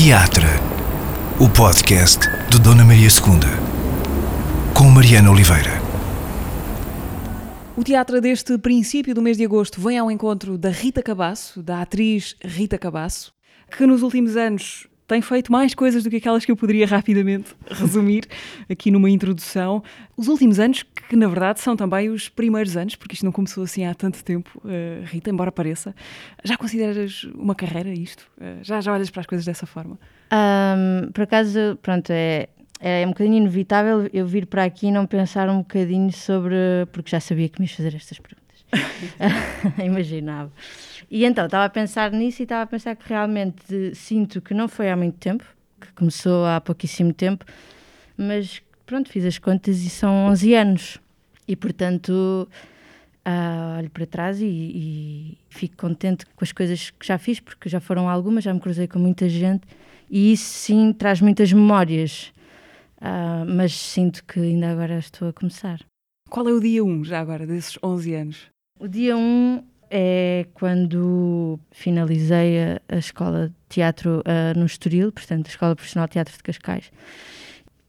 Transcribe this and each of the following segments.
Teatro, o podcast de Dona Maria II, com Mariana Oliveira. O teatro deste princípio do mês de agosto vem ao encontro da Rita Cabasso, da atriz Rita Cabasso, que nos últimos anos tem feito mais coisas do que aquelas que eu poderia rapidamente resumir aqui numa introdução. Os últimos anos, que na verdade são também os primeiros anos, porque isto não começou assim há tanto tempo, uh, Rita, embora pareça. Já consideras uma carreira isto? Uh, já, já olhas para as coisas dessa forma? Um, por acaso, pronto, é, é um bocadinho inevitável eu vir para aqui e não pensar um bocadinho sobre. porque já sabia que me ias fazer estas perguntas. Imaginava. E então, estava a pensar nisso e estava a pensar que realmente sinto que não foi há muito tempo, que começou há pouquíssimo tempo, mas pronto, fiz as contas e são 11 anos. E portanto, uh, olho para trás e, e, fico contente com as coisas que já fiz, porque já foram algumas, já me cruzei com muita gente e isso sim traz muitas memórias. Uh, mas sinto que ainda agora estou a começar. Qual é o dia 1 já agora, desses 11 anos? O dia 1 é quando finalizei a, a escola de teatro uh, no Estoril, portanto, a Escola Profissional de Teatro de Cascais.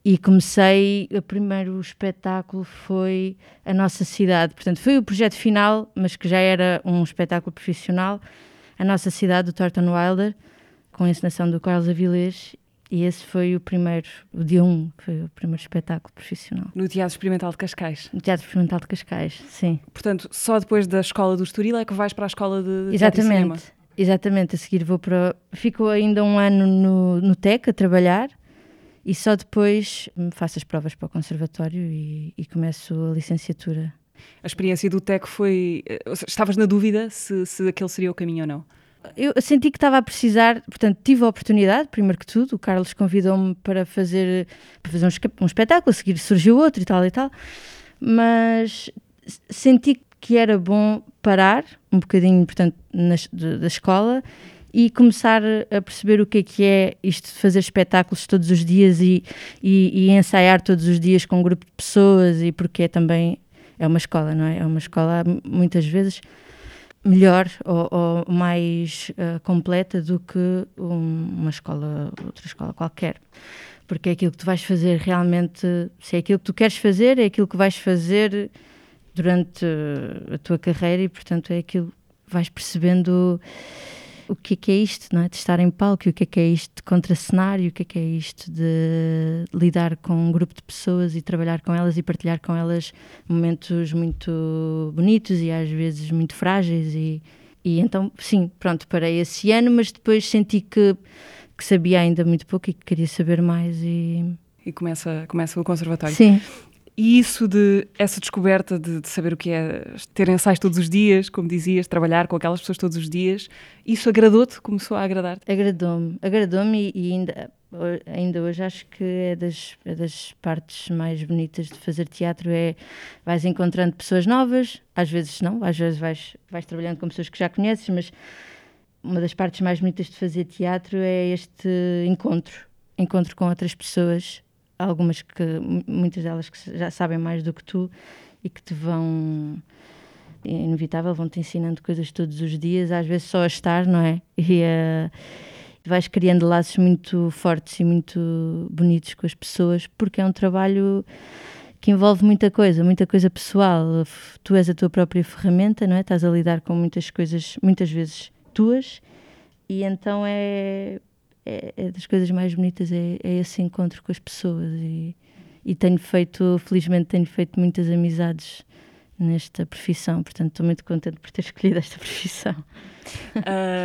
E comecei, o primeiro espetáculo foi A Nossa Cidade, portanto, foi o projeto final, mas que já era um espetáculo profissional, A Nossa Cidade, do Thornton Wilder, com a encenação do Carlos Avilés, e esse foi o primeiro, o dia 1, foi o primeiro espetáculo profissional. No Teatro Experimental de Cascais? No Teatro Experimental de Cascais, sim. Portanto, só depois da escola do Estoril é que vais para a escola de Exatamente, exatamente. A seguir vou para... Fico ainda um ano no, no TEC a trabalhar e só depois faço as provas para o conservatório e, e começo a licenciatura. A experiência do TEC foi... Eh, estavas na dúvida se, se aquele seria o caminho ou não? Eu senti que estava a precisar, portanto, tive a oportunidade, primeiro que tudo, o Carlos convidou-me para fazer, para fazer um, um, espetáculo, a seguir surgiu outro e tal e tal, mas senti que era bom parar um bocadinho, portanto, na, da escola e começar a perceber o que é que é isto de fazer espetáculos todos os dias e, e, e ensaiar todos os dias com um grupo de pessoas e porque é também é uma escola, não é? É uma escola muitas vezes melhor ou, ou mais uh, completa do que um, uma escola, outra escola qualquer. Porque é aquilo que tu vais fazer realmente, se é aquilo que tu queres fazer, é aquilo que vais fazer durante a tua carreira e, portanto, é aquilo que vais percebendo o que é que é isto, não é? De estar em palco, o que é que é isto de contracenário, o que é que é isto de lidar com um grupo de pessoas e trabalhar com elas e partilhar com elas momentos muito bonitos e às vezes muito frágeis e, e então, sim, pronto, parei esse ano, mas depois senti que, que sabia ainda muito pouco e que queria saber mais e... E começa, começa o conservatório. Sim. E isso de essa descoberta de, de, saber o que é ter ensaios todos os dias, como dizias, trabalhar com aquelas pessoas todos os dias, isso agradou-te? Começou a agradar-te? Agradou-me, agradou-me e, ainda, ainda hoje acho que é das, é das partes mais bonitas de fazer teatro é vais encontrando pessoas novas, às vezes não, às vezes vais, vais trabalhando com pessoas que já conheces, mas uma das partes mais bonitas de fazer teatro é este encontro, encontro com outras pessoas algumas que muitas delas que já sabem mais do que tu e que te vão é inevitável vão te ensinando coisas todos os dias às vezes só a estar não é e uh, vais criando laços muito fortes e muito bonitos com as pessoas porque é um trabalho que envolve muita coisa, muita coisa pessoal. Tu és a tua própria ferramenta, não é? Estás a lidar com muitas coisas, muitas vezes tuas, e então é é, é, das coisas mais bonitas é, é, esse encontro com as pessoas e, e tenho feito, felizmente tenho feito muitas amizades nesta profissão, portanto estou muito contente por ter escolhido esta profissão.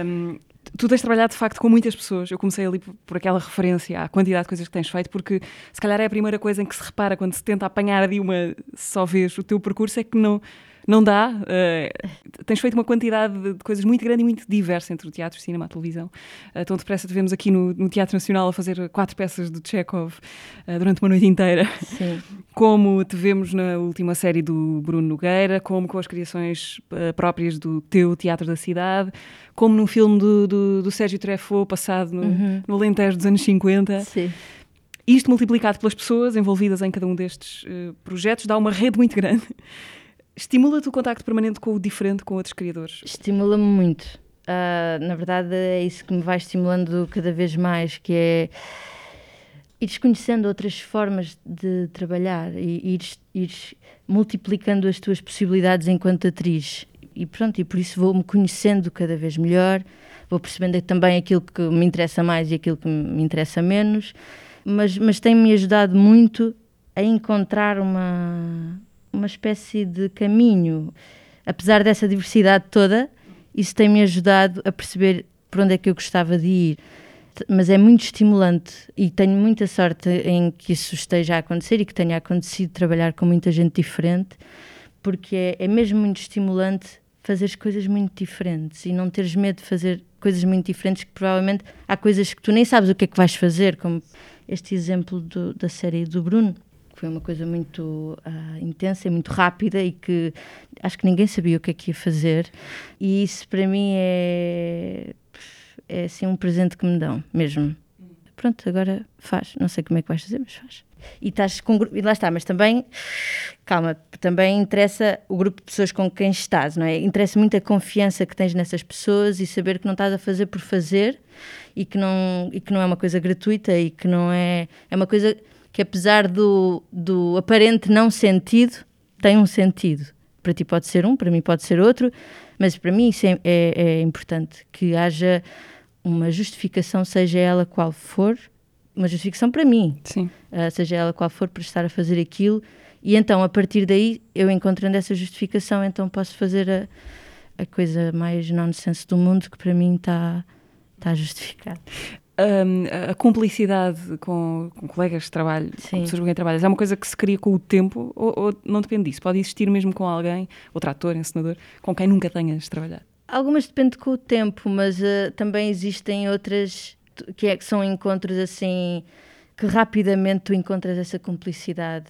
Um, tu tens trabalhado de facto com muitas pessoas. Eu comecei ali por, aquela referência à quantidade de coisas que tens feito, porque se calhar é a primeira coisa em que se repara quando se tenta apanhar de uma só vez o teu percurso é que não não dá. Uh, tens feito uma quantidade de, coisas muito grande e muito diversa entre o teatro, cinema, a televisão. Uh, tão depressa te vemos aqui no, no, Teatro Nacional a fazer quatro peças de Chekhov uh, durante uma noite inteira. Sim. Como te vemos na última série do Bruno Nogueira, como com as criações próprias do teu Teatro da Cidade, como num filme do, do, do Sérgio Treffaut, passado no, uhum. no Alentejo dos anos 50. Sim. Isto multiplicado pelas pessoas envolvidas em cada um destes uh, projetos dá uma rede muito grande. Estimula-te o contacto permanente com o diferente, com outros criadores? Estimula-me muito. Uh, na verdade, é isso que me vai estimulando cada vez mais, que é ires conhecendo outras formas de trabalhar e ires multiplicando as tuas possibilidades enquanto atriz. E pronto, e por isso vou-me conhecendo cada vez melhor, vou percebendo também aquilo que me interessa mais e aquilo que me interessa menos, mas, mas tem-me ajudado muito a encontrar uma, uma espécie de caminho. Apesar dessa diversidade toda, isso tem-me ajudado a perceber por onde é que eu gostava de ir. Mas é muito estimulante e tenho muita sorte em que isso esteja a acontecer e que tenha acontecido trabalhar com muita gente diferente, porque é, é mesmo muito estimulante fazer coisas muito diferentes e não teres medo de fazer coisas muito diferentes que provavelmente há coisas que tu nem sabes o que é que vais fazer, como este exemplo do, da série do Bruno foi uma coisa muito uh, intensa e muito rápida e que acho que ninguém sabia o que é que ia fazer. E isso para mim é, é assim um presente que me dão, mesmo. Pronto, agora faz. Não sei como é que vais fazer, mas faz. E estás com e lá está, mas também, calma, também interessa o grupo de pessoas com quem estás, não é? Interessa muito a confiança que tens nessas pessoas e saber que não estás a fazer por fazer e que não, e que não é uma coisa gratuita e que não é. É uma coisa que apesar do, do aparente não sentido, tem um sentido. Para ti pode ser um, para mim pode ser outro, mas para mim isso é, é, é importante, que haja uma justificação, seja ela qual for, uma justificação para mim. Uh, seja ela qual for, para estar a fazer aquilo, e então a partir daí, eu encontrando essa justificação, então posso fazer a, a coisa mais nonsense do mundo que para mim está tá justificado um, a cumplicidade com, com, colegas de trabalho, Sim. com pessoas com quem trabalhas, é uma coisa que se cria com o tempo ou, ou, não depende disso? Pode existir mesmo com alguém, outro ator, encenador, com quem nunca tenhas trabalhado? Algumas depende com o tempo, mas uh, também existem outras que, é, que são encontros assim que rapidamente tu encontras essa cumplicidade.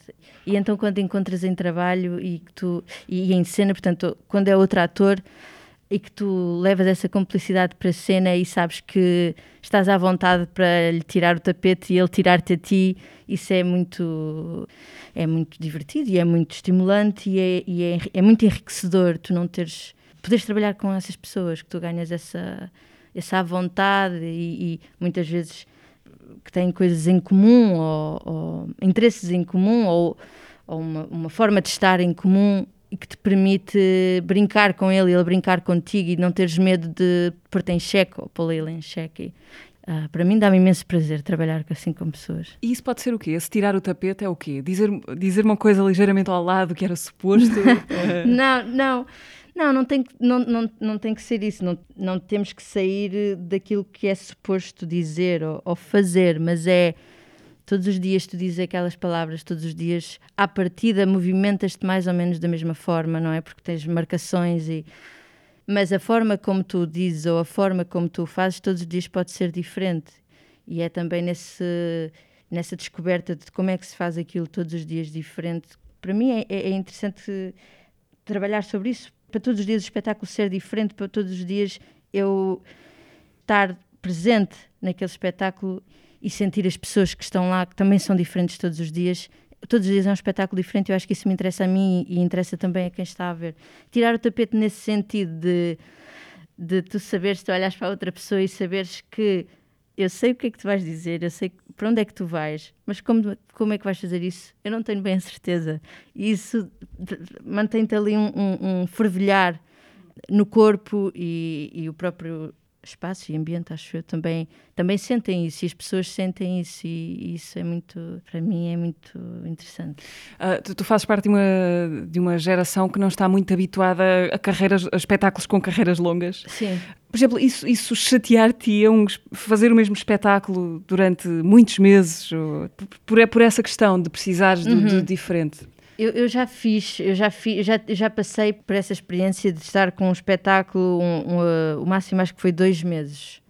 E então quando encontras em trabalho e tu e, e em cena, portanto, quando é outro ator, e que tu levas essa complicidade para a cena e sabes que estás à vontade para lhe tirar o tapete e ele tirar-te a ti, isso é muito é muito divertido e é muito estimulante e é, e é, é muito enriquecedor tu não teres poderes trabalhar com essas pessoas que tu ganhas essa essa vontade e, e muitas vezes que têm coisas em comum ou, ou interesses em comum ou, ou uma, uma forma de estar em comum e que te permite brincar com ele e ele brincar contigo e não teres medo de pôr-te em xeque ou pô-lo ele em xeque. Uh, para mim dá-me imenso prazer trabalhar assim com pessoas. E isso pode ser o quê? Esse tirar o tapete é o quê? Dizer, dizer uma coisa ligeiramente ao lado que era suposto? não, não. Não, não tem, que, não, não, não tem que ser isso. Não, não temos que sair daquilo que é suposto dizer ou, ou fazer, mas é todos os dias tu dizes aquelas palavras, todos os dias, à partida, movimentas-te mais ou menos da mesma forma, não é? Porque tens marcações e. Mas a forma como tu dizes ou a forma como tu fazes todos os dias pode ser diferente. E é também nesse, nessa descoberta de como é que se faz aquilo todos os dias diferente. Para mim é, é, é interessante trabalhar sobre isso, para todos os dias o espetáculo ser diferente, para todos os dias eu estar presente naquele espetáculo e sentir as pessoas que estão lá, que também são diferentes todos os dias. Todos os dias é um espetáculo diferente, eu acho que isso me interessa a mim e interessa também a quem está a ver. Tirar o tapete nesse sentido de, de tu saberes, tu olhas para outra pessoa e saberes que eu sei o que é que tu vais dizer, eu sei para onde é que tu vais, mas como, como é que vais fazer isso? Eu não tenho bem a certeza. E isso mantém-te ali um, um, um fervilhar no corpo e, e o próprio espaço e ambiente, acho eu, também, também sentem isso e as pessoas sentem isso e, isso é muito, para mim, é muito interessante. Uh, tu, tu, fazes parte de uma, de uma geração que não está muito habituada a carreiras, a espetáculos com carreiras longas. Sim. Por exemplo, isso, isso chatear-te um, fazer o mesmo espetáculo durante muitos meses, ou, por, por essa questão de precisares de, uhum. de diferente? Eu, eu, já fiz, eu já, fiz, já, já passei por essa experiência de estar com um espetáculo, um, um, uh, o máximo acho que foi dois meses.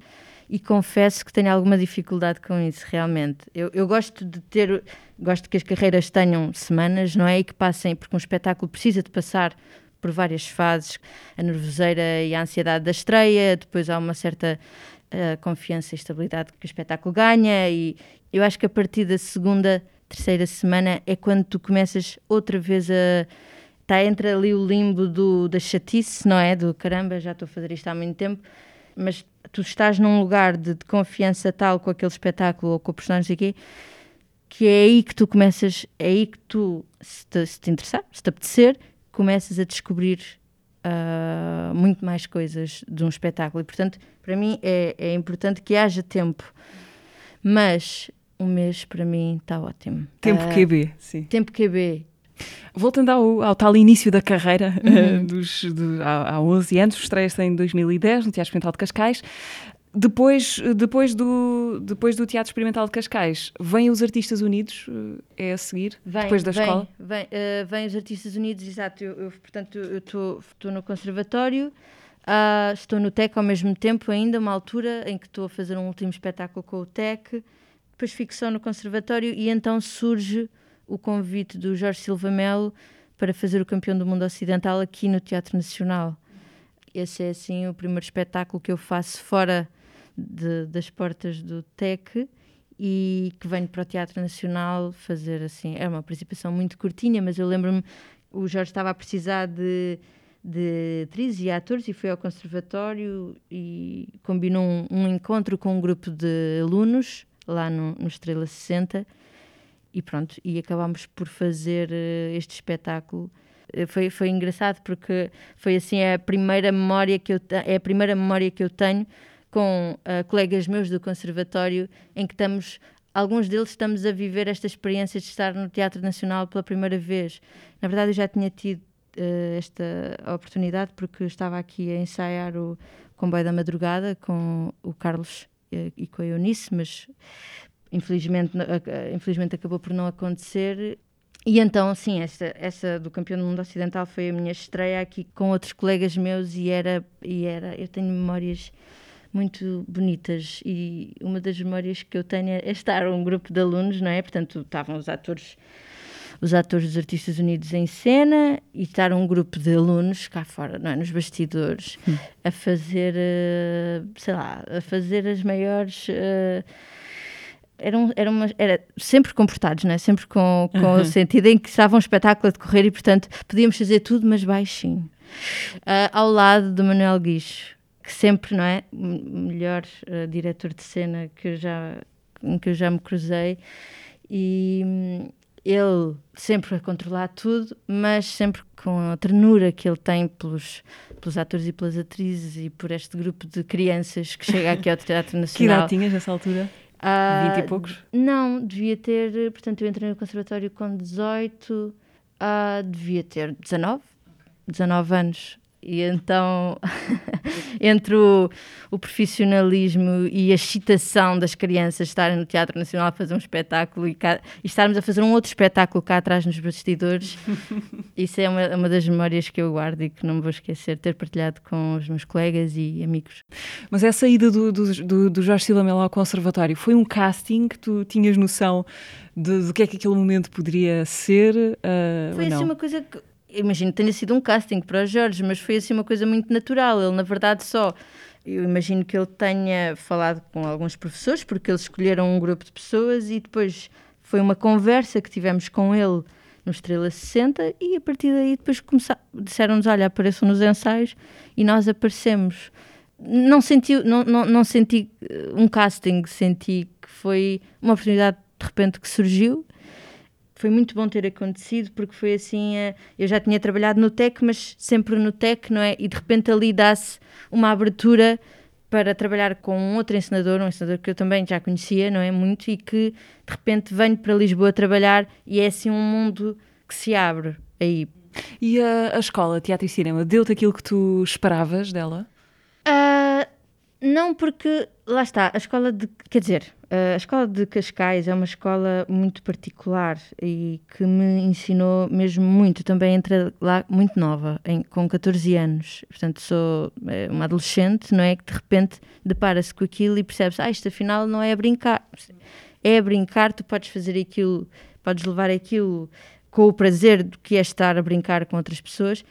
E confesso que tenho alguma dificuldade com isso, realmente. Eu, eu gosto de ter, gosto que as carreiras tenham semanas, não é? E que passem, porque um espetáculo precisa de passar por várias fases a nervoseira e a ansiedade da estreia, depois há uma certa uh, confiança e estabilidade que o espetáculo ganha, e eu acho que a partir da segunda terceira semana é quando tu começas outra vez a. Está entre ali o limbo do, da chatice, não é? Do caramba, já estou a fazer isto há muito tempo. mas tu estás num lugar de, de confiança tal com aquele espetáculo ou com o personagem aqui, que é aí que tu começas, é aí que tu, se te, se te interessar, se te apetecer, começas a descobrir uh, muito mais coisas de um espetáculo. E, portanto, para mim é, é importante que haja tempo. Mas um mês para mim está ótimo. Tempo uh, QB, sim. Tempo QB. Voltando ao, ao, tal início da carreira, uhum. uh, dos, do, há, há 11 anos, estreia-se em 2010 no Teatro Experimental de Cascais. Depois, depois, do, depois do Teatro Experimental de Cascais, vêm os Artistas Unidos, eh, é a seguir, vem, depois da vem, escola? Vem, uh, vem os Artistas Unidos, exato. Eu, eu portanto, eu estou no Conservatório, uh, estou no TEC ao mesmo tempo ainda, uma altura em que estou a fazer um último espetáculo com o TEC, depois fico só no Conservatório e então surge o convite do Jorge Silva Melo para fazer o Campeão do Mundo Ocidental aqui no Teatro Nacional. Esse é assim o primeiro espetáculo que eu faço fora de, das portas do TEC e que venho para o Teatro Nacional fazer assim. É uma participação muito curtinha, mas eu lembro-me, o Jorge estava a precisar de, de atrizes e atores e foi ao Conservatório e combinou um, um encontro com um grupo de alunos lá no, no Estrela 60 e pronto, e acabámos por fazer uh, este espetáculo. Uh, foi, foi engraçado porque foi assim a primeira memória que eu é a primeira memória que eu tenho com uh, colegas meus do conservatório em que estamos alguns deles estamos a viver esta experiência de estar no Teatro Nacional pela primeira vez. Na verdade, eu já tinha tido uh, esta oportunidade porque estava aqui a ensaiar o Comboio da Madrugada com o Carlos e com a Eunice, mas infelizmente, infelizmente acabou por não acontecer. E então, sim, essa, essa do Campeão do Mundo Ocidental foi a minha estreia aqui com outros colegas meus e era, e era eu tenho memórias muito bonitas e uma das memórias que eu tenho é estar um grupo de alunos, não é? Portanto, estavam os atores os atores dos Artistas Unidos em cena e estar um grupo de alunos cá fora, não é? nos bastidores, hum. a fazer, uh, sei lá, a fazer as maiores. Uh, eram, eram uma, era sempre comportados, não é? sempre com, com uhum. o sentido em que estava um espetáculo a decorrer e, portanto, podíamos fazer tudo, mas baixinho. Uh, ao lado do Manuel Guicho, que sempre, não é? Melhor uh, diretor de cena que já, que eu já me cruzei. E hum, ele sempre a controlar tudo, mas sempre com a ternura que ele tem pelos, pelos atores e pelas atrizes e por este grupo de crianças que chega aqui ao Teatro Nacional. que idade tinhas nessa altura? Uh, 20 e poucos? Não, devia ter. Portanto, eu entrei no conservatório com 18, uh, devia ter 19, 19 anos. E então, entre o, o, profissionalismo e a excitação das crianças estarem no Teatro Nacional a fazer um espetáculo e, cá, e estarmos a fazer um outro espetáculo cá atrás nos bastidores, isso é uma, uma das memórias que eu guardo e que não me vou esquecer de ter partilhado com os meus colegas e amigos. Mas essa ida do, do, do, do Jorge Silamelo ao conservatório foi um casting que tu tinhas noção do que é que aquele momento poderia ser? Uh, foi assim uma coisa que imagino que tenha sido um casting para o Jorge, mas foi assim uma coisa muito natural. Ele, na verdade, só. Eu imagino que ele tenha falado com alguns professores, porque eles escolheram um grupo de pessoas e depois foi uma conversa que tivemos com ele no Estrela 60 e a partir daí depois disseram-nos, olha, apareçam nos ensaios e nós aparecemos. Não senti, não, não, não senti eh, um casting, senti que foi uma oportunidade de repente que surgiu foi muito bom ter acontecido porque foi assim, eh, eu já tinha trabalhado no tech, mas sempre no tech, não é? E de repente ali dá-se uma abertura para trabalhar com um outro ensinador, um ensinador que eu também já conhecia, não é? Muito, e que de repente venho para Lisboa trabalhar e é assim um mundo que se abre aí. E a, a escola Teatro e Cinema deu-te aquilo que tu esperavas dela? Uh, não, porque lá está, a escola de. Quer dizer, a escola de Cascais é uma escola muito particular e que me ensinou mesmo muito. Também entrei lá muito nova, em, com 14 anos. Portanto, sou é, uma adolescente, não é? Que de repente depara-se com aquilo e percebes, ah, isto afinal não é a brincar. É a brincar, tu podes fazer aquilo, podes levar aquilo com o prazer do que é estar a brincar com outras pessoas,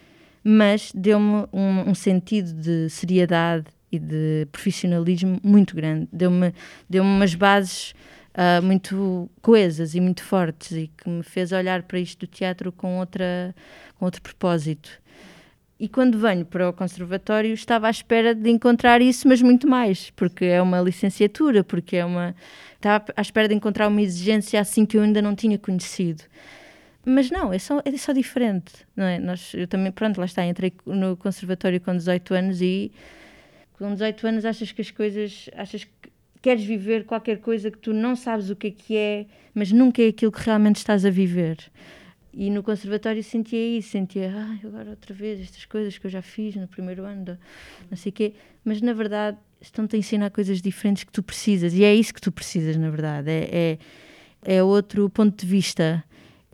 mas deu-me um, um sentido de seriedade e de profissionalismo muito grande. Deu-me deu umas bases uh, muito coesas e muito fortes e que me fez olhar para isto do teatro com, outra, com outro propósito. E quando venho para o conservatório, estava à espera de encontrar isso, mas muito mais, porque é uma licenciatura, porque é uma. Estava à espera de encontrar uma exigência assim que eu ainda não tinha conhecido. Mas não, é só, é só diferente, não é? Nós, eu também, pronto, lá está, entrei no conservatório com 18 anos e com 18 anos achas que as coisas, achas que queres viver qualquer coisa que tu não sabes o que é que é, mas nunca é aquilo que realmente estás a viver. E no conservatório sentia isso, sentia, ah, agora outra vez estas coisas que eu já fiz no primeiro ano, não sei o quê, mas na verdade estão-te a ensinar coisas diferentes que tu precisas, e é isso que tu precisas, na verdade, é, é, é outro ponto de vista,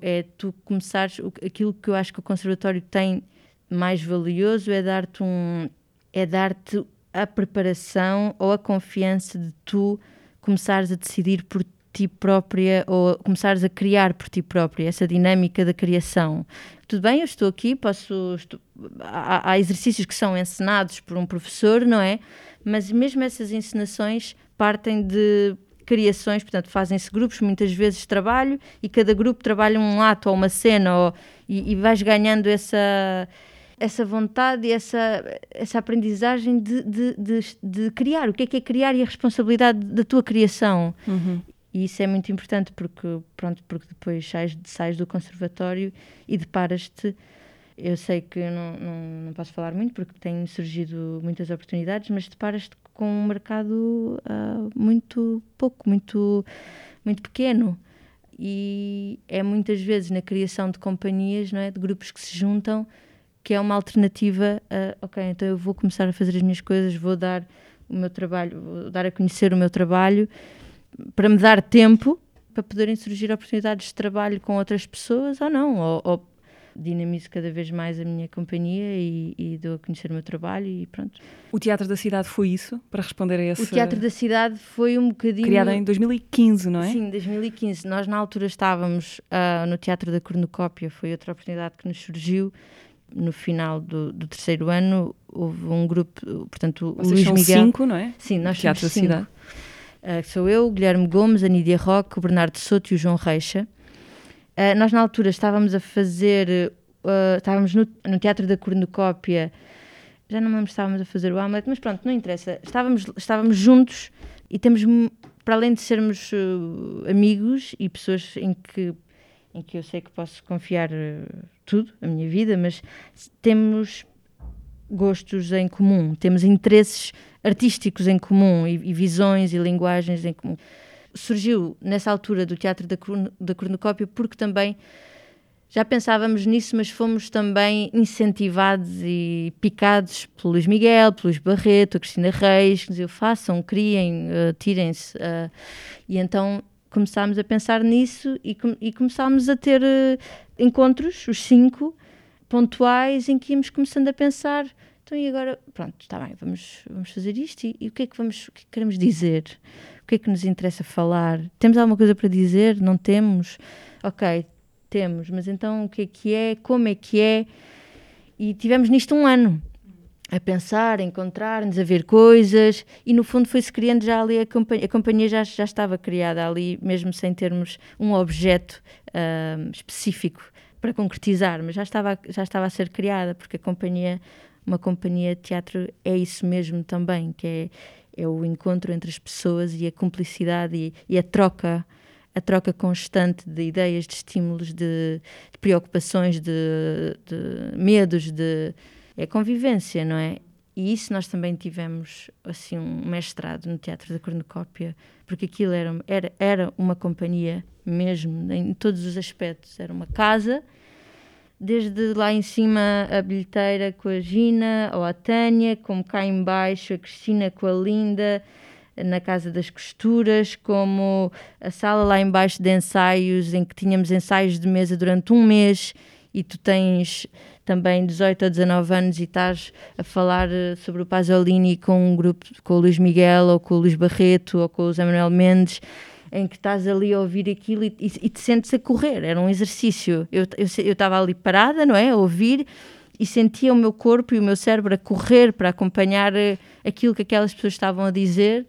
é tu começares, aquilo que eu acho que o conservatório tem mais valioso é dar-te um, é dar-te a preparação ou a confiança de tu começares a decidir por ti própria ou começares a criar por ti própria, essa dinâmica da criação. Tudo bem, eu estou aqui, posso. Estou, há, há, exercícios que são ensinados por um professor, não é? Mas mesmo essas encenações partem de criações, portanto, fazem-se grupos muitas vezes trabalho e cada grupo trabalha um ato ou uma cena ou, e, e vais ganhando essa essa vontade e essa, essa aprendizagem de, de, de, de, criar. O que é que é criar e a responsabilidade da tua criação. Uhum. E isso é muito importante porque, pronto, porque depois sais, sais do conservatório e deparas-te. Eu sei que não, não, não, posso falar muito porque têm surgido muitas oportunidades, mas deparas-te com um mercado uh, muito pouco, muito, muito pequeno. E é muitas vezes na criação de companhias, não é? de grupos que se juntam, que é uma alternativa a, ok, então eu vou começar a fazer as minhas coisas, vou dar o meu trabalho, vou dar a conhecer o meu trabalho para me dar tempo para poderem surgir oportunidades de trabalho com outras pessoas ou não, ou, ou dinamizo cada vez mais a minha companhia e, e, dou a conhecer o meu trabalho e pronto. O Teatro da Cidade foi isso, para responder a esse... O Teatro da Cidade foi um bocadinho... Criado em 2015, não é? Sim, 2015. Nós na altura estávamos uh, no Teatro da Cornucópia, foi outra oportunidade que nos surgiu. No final do, do terceiro ano houve um grupo, portanto Vocês o Luís são Miguel... cinco, não é? Sim, nós Teatro somos cinco. Uh, sou eu, o Guilherme Gomes, a Nídia Roque, o Bernardo Souto e o João Reixa. Uh, nós, na altura, estávamos a fazer. Uh, estávamos no, no, Teatro da Cornucópia. Já não me lembro se estávamos a fazer o Hamlet, mas pronto, não interessa. Estávamos, estávamos juntos e temos, para além de sermos amigos e pessoas em que, em que eu sei que posso confiar tudo, a minha vida, mas temos gostos em comum, temos interesses artísticos em comum e, e, visões e linguagens em comum. Surgiu nessa altura do Teatro da, da Cornucópia porque também já pensávamos nisso, mas fomos também incentivados e picados pelo Luís Miguel, pelo Luís Barreto, a Cristina Reis, que diziam façam, criem, uh, tirem-se. Uh, e então começámos a pensar nisso e, e começámos a ter uh, encontros, os cinco, pontuais, em que íamos começando a pensar então, e agora, pronto, está bem, vamos, vamos fazer isto e, e, o que é que vamos, o que, é que queremos dizer? O que é que nos interessa falar? Temos alguma coisa para dizer? Não temos? Ok, temos, mas então o que é que é? Como é que é? E tivemos nisto um ano a pensar, a encontrar-nos, a ver coisas e no fundo foi-se criando já ali a companhia, a companhia já, já estava criada ali, mesmo sem termos um objeto uh, específico para concretizar, mas já estava, já estava a ser criada, porque a companhia uma companhia de teatro é isso mesmo também, que é, é o encontro entre as pessoas e a cumplicidade e, e a troca a troca constante de ideias, de estímulos, de, de preocupações, de, de, medos, de é convivência, não é? E isso nós também tivemos assim um mestrado no Teatro da Cornucópia, porque aquilo era, era, era uma companhia mesmo, em todos os aspectos. Era uma casa desde lá em cima a bilheteira com a Gina ou a Tânia, como cá embaixo a Cristina com a Linda, na Casa das Costuras, como a sala lá embaixo de ensaios, em que tínhamos ensaios de mesa durante um mês e tu tens também 18 ou 19 anos e estás a falar eh, sobre o Pasolini com um grupo, com o Luís Miguel ou com o Luís Barreto ou com o Zé Manuel Mendes em que estás ali a ouvir aquilo e, e, e te sentes a correr. Era um exercício. Eu estava ali parada, não é? A ouvir e sentia o meu corpo e o meu cérebro a correr para acompanhar eh, aquilo que aquelas pessoas estavam a dizer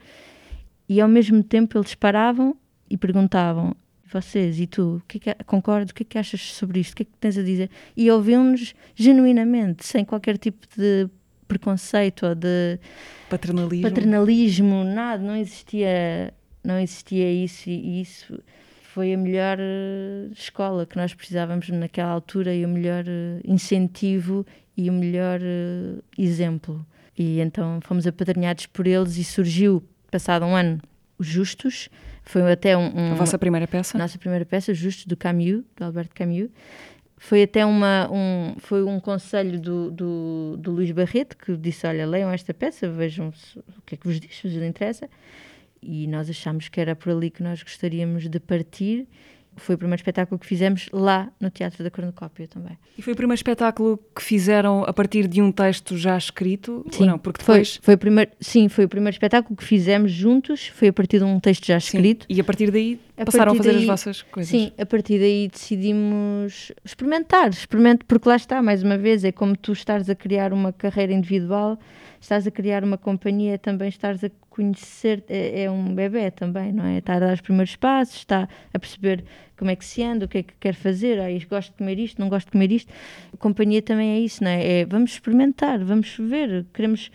e ao mesmo tempo eles paravam e perguntavam vocês e tu, que é que, concordo, o que é que achas sobre isto, o que é que tens a dizer? E ouviu-nos genuinamente, sem qualquer tipo de preconceito ou de Paternalismo. paternalismo, nada, não existia, não existia isso e isso foi a melhor eh, escola que nós precisávamos naquela altura e o melhor eh, incentivo e o melhor eh, exemplo. E então fomos apadrinhados por eles e surgiu, passado um ano, os Justos. Foi até um, um- A vossa primeira peça? nossa primeira peça, Justos, do Camus, do Alberto Camus. Foi até uma, um, foi um conselho do, do, do Luís Barreto que disse: Olha, leiam esta peça, vejam o que é que vos diz, se vos interessa. E nós achámos que era por ali que nós gostaríamos de partir. Foi o primeiro espetáculo que fizemos lá no Teatro da Cornucópia também. E foi o primeiro espetáculo que fizeram a partir de um texto já escrito? Ou não? Porque foi, depois. foi o primeiro, sim, foi o primeiro espetáculo que fizemos juntos. Foi a partir de um texto já Sim, escrito. E a partir daí A passaram a partir fazer daí- as vossas coisas. Sim, a partir daí decidimos experimentar, experimentar, porque lá está, mais uma vez, é como tu estás a criar uma carreira individual, estás a criar uma companhia, também estás a conhecer, é, é um bebê também, não é? Está a dar os primeiros passos, está a perceber como é que se anda, o que é que quer fazer, ah, gosto de comer isto, não gosto de comer isto. A companhia também é isso, não é? É, vamos experimentar, vamos ver, queremos,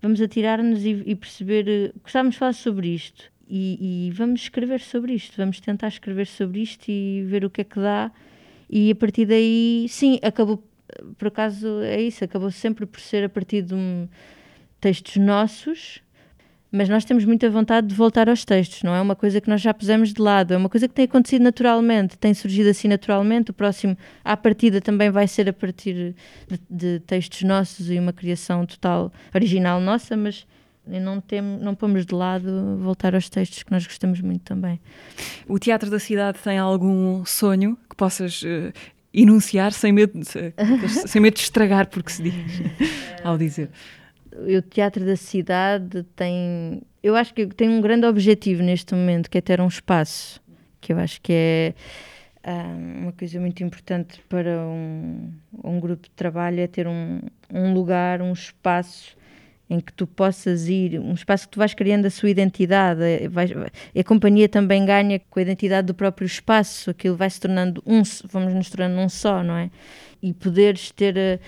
vamos atirar-nos e, e perceber, gostávamos de falar sobre isto e, e vamos escrever sobre isto, vamos tentar escrever sobre isto e ver o que é que dá. E a partir daí, sim, acabou, por acaso é isso, acabou sempre por ser a partir de um, textos nossos, mas nós temos muita vontade de voltar aos textos, não é uma coisa que nós já pusemos de lado, é uma coisa que tem acontecido naturalmente, tem surgido assim naturalmente. O próximo, à partida, também vai ser a partir de, de textos nossos e uma criação total original nossa, mas não, temos, não pomos de lado voltar aos textos que nós gostamos muito também. O Teatro da Cidade tem algum sonho que possas eh, enunciar sem medo, de, sem medo de estragar, porque se diz ao dizer. o Teatro da Cidade tem. Eu acho que tem um grande objetivo neste momento, que é ter um espaço, que eu acho que é ah, uma coisa muito importante para um, um grupo de trabalho, é ter um, um lugar, um espaço em que tu possas ir, um espaço que tu vais criando a sua identidade. é- vais- a companhia também ganha com a identidade do próprio espaço, aquilo vai se tornando um, vamos nos tornando um só, não é? E poderes ter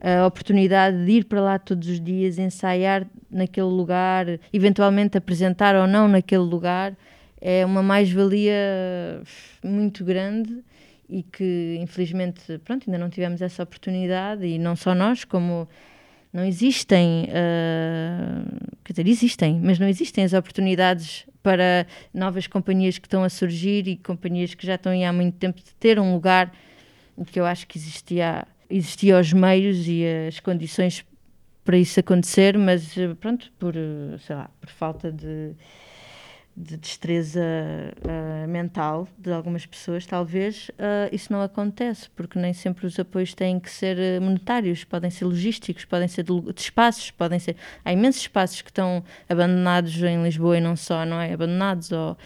a, a oportunidade de ir para lá todos os dias, ensaiar naquele lugar, eventualmente apresentar ou não naquele lugar, é uma mais-valia muito grande e que infelizmente pronto, ainda não tivemos essa oportunidade e não só nós, como não existem, ah, quer dizer, existem, mas não existem as oportunidades para novas companhias que estão a surgir e companhias que já estão aí há muito tempo de ter um lugar. Que eu acho que existia, existia os meios e as condições para isso acontecer, mas eh, pronto, por, eh, sei lá, por falta de, de destreza eh, mental de algumas pessoas, talvez, eh, isso não acontece, porque nem sempre os apoios têm que ser eh, monetários, podem ser logísticos, podem ser de, de espaços, podem ser. Há imensos espaços que estão abandonados em Lisboa e não só, não é? Abandonados ou.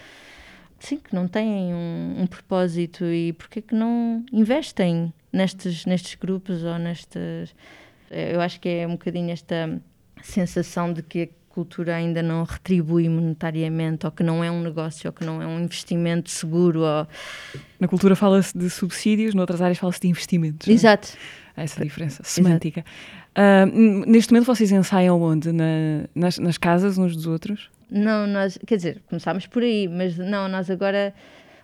Sim, que não têm um, um propósito e porque é que não investem nestes, nestes grupos ou nestas. Eu acho que é um bocadinho esta sensação de que cultura ainda não retribui monetariamente, ou que não é um negócio, ou que não é um investimento seguro. Ou... Na cultura fala-se de subsídios, noutras áreas fala-se de investimentos. é? Exato. Há essa diferença semântica. N- neste momento vocês ensaiam onde? Na- nas, nas casas uns dos outros? Não, nós, quer dizer, começámos por aí, mas não, nós agora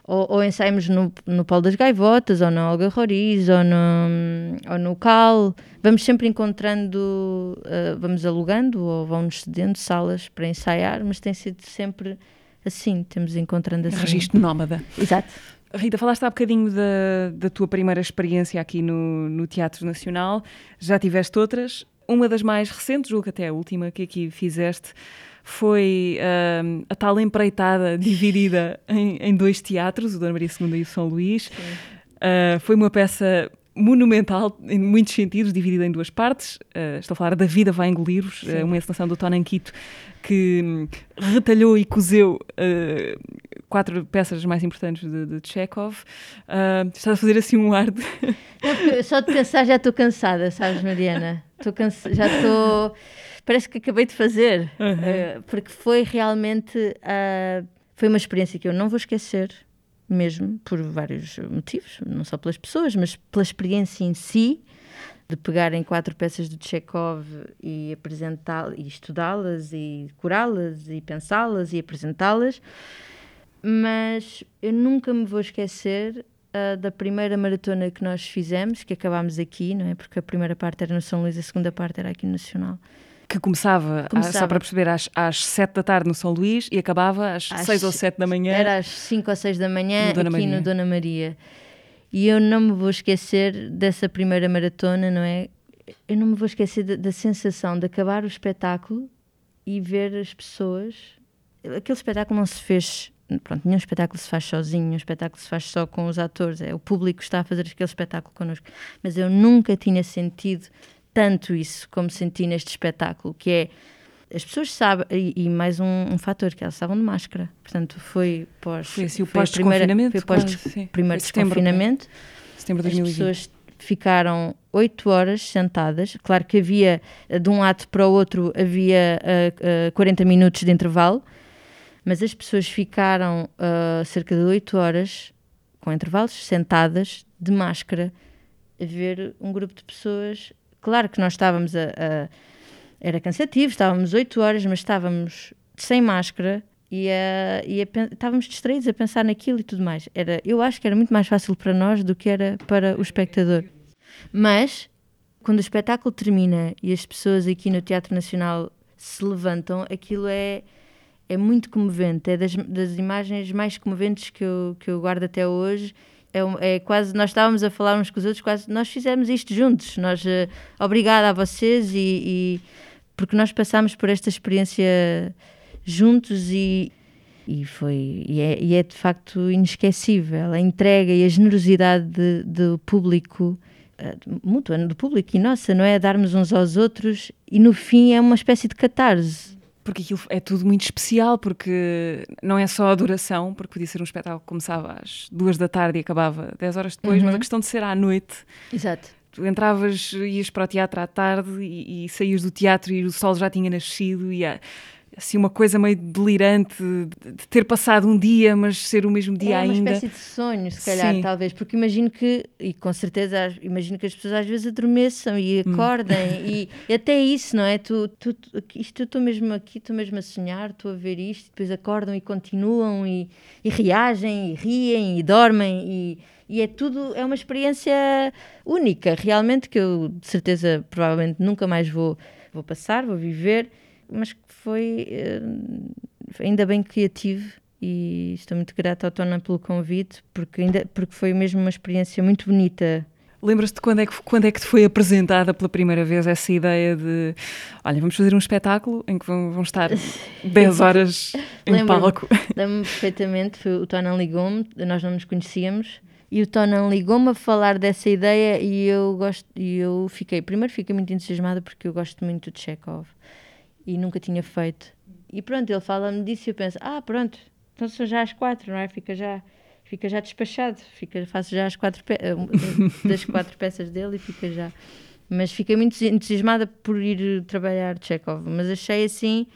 ou, ou ensaiamos no, no Polo das Gaivotas, ou na Olga Roriz, ou no, ou no Cal. Vamos sempre encontrando, ah, vamos alugando ou vão-nos cedendo salas para ensaiar, mas tem sido sempre assim, temos encontrando assim. Registro nómada. Exato. Rita, falaste há bocadinho da, da tua primeira experiência aqui no, no Teatro Nacional. Já tiveste outras. Uma das mais recentes, julgo que até a última que aqui fizeste, foi ahm, a tal empreitada dividida em, em dois teatros, o Dona Maria II e o São Luís. Ah, foi uma peça monumental em muitos sentidos, dividida em duas partes. Ah, estou a falar da Vida vai engolir-vos, Sim. ah, uma encenação do Tonan Quito que hum, retalhou e cozeu ah, quatro peças mais importantes de, de Chekhov. Ah, estás a fazer assim um ar de... Só de pensar já estou cansada, sabes, Mariana? Estou cansa... Já estou. Parece que acabei de fazer. Uhum. Eh, porque foi realmente. ah, foi uma experiência que eu não vou esquecer. mesmo, por vários motivos, não só pelas pessoas, mas pela experiência em si, de pegarem quatro peças de Chekhov e apresentá-las, e estudá-las, e curá-las, e pensá-las, e apresentá-las. Mas eu nunca me vou esquecer uh, da primeira maratona que nós fizemos, que acabámos aqui, não é? Porque a primeira parte era no São Luís, a segunda parte era aqui no Nacional. Que começava, Começava. só para perceber, às, às 7 da tarde no São Luís e acabava às, Às 6 ou 7 da manhã. Era às 5 ou 6 da manhã No aqui Maria. no Dona Maria. E eu não me vou esquecer dessa primeira maratona, não é? Eu não me vou esquecer da, da sensação de acabar o espetáculo e ver as pessoas. Aquele espetáculo não se fez. Pronto, nenhum espetáculo se faz sozinho, nenhum espetáculo se faz só com os atores. É o público que está a fazer aquele espetáculo connosco. Mas eu nunca tinha sentido tanto isso como senti neste espetáculo, que é as pessoas sabem, e, e mais um, um fator, que elas estavam de máscara. Portanto, foi pós. Foi assim o pós-desconfinamento, Foi pós quase, primeiro Foi setembro, desconfinamento. Setembro de As 2020. pessoas ficaram oito horas sentadas. Claro que havia, eh, de um ato para o outro, havia uh, uh, 40 minutos de intervalo, mas as pessoas ficaram uh, cerca de oito horas, com intervalos, sentadas, de máscara, a ver um grupo de pessoas. Claro que nós estávamos a. a- era cansativo, estávamos oito horas, mas estávamos sem máscara e, a, e a estávamos distraídos a pensar naquilo e tudo mais. Era, eu acho que era muito mais fácil para nós do que era para o espectador. Mas, quando o espetáculo termina e as pessoas aqui no Teatro Nacional se levantam, aquilo é, é muito comovente. É das, das imagens mais comoventes que eu, que eu guardo até hoje. É, é quase, nós estávamos a falar uns com os outros, quase, nós fizemos isto juntos. Nós, eh, obrigada a vocês e, e- porque nós passámos por esta experiência juntos e, e foi e é, e é de facto inesquecível a entrega e a generosidade de- do público eh, mútua do público e nossa não é darmos uns aos outros e no fim é uma espécie de catarse Porque aquilo é tudo muito especial, porque não é só a duração, porque podia ser um espetáculo que começava às duas da tarde e acabava 10 horas depois, Uhum. mas a questão de ser à noite, exato tu entravas, ias para o teatro à tarde e, e saías do teatro e o sol já tinha nascido e há, assim uma coisa meio delirante de, ter passado um dia, mas ser o mesmo dia é uma ainda. espécie de sonho, se calhar, Sim. talvez, porque imagino que, e com certeza, imagino que as pessoas às vezes adormeçam e Hum. acordem, e, e até isso, não é? Tu, tu- isto eu estou mesmo aqui, estou mesmo a sonhar, estou a ver isto, depois acordam e continuam, e, e reagem, e riem, e dormem, e, e é tudo, é uma experiência única, realmente, que eu de certeza, provavelmente, nunca mais vou, vou passar, vou viver, mas que foi eh, ainda bem criativo e estou muito grata ao Tona pelo convite porque, ainda, porque foi mesmo uma experiência muito bonita. Lembras-te quando é, que, quando é que te foi apresentada pela primeira vez essa ideia de olha, vamos fazer um espetáculo em que vão, vão estar 10 horas em palco? Lembro-me perfeitamente, foi, o Tonan ligou-me, nós não nos conhecíamos e o Tonan ligou-me a falar dessa ideia e eu gosto e eu fiquei, primeiro fiquei muito entusiasmada porque eu gosto muito de Chekhov e nunca tinha feito. E pronto, ele fala-me disso e eu penso, ah pronto, então são já às quatro, não é? Fica já, fica já despachado, fica, faço já as quatro eh, das quatro peças dele e fica já. Mas fiquei muito entusiasmada por ir trabalhar Chekhov, mas achei assim,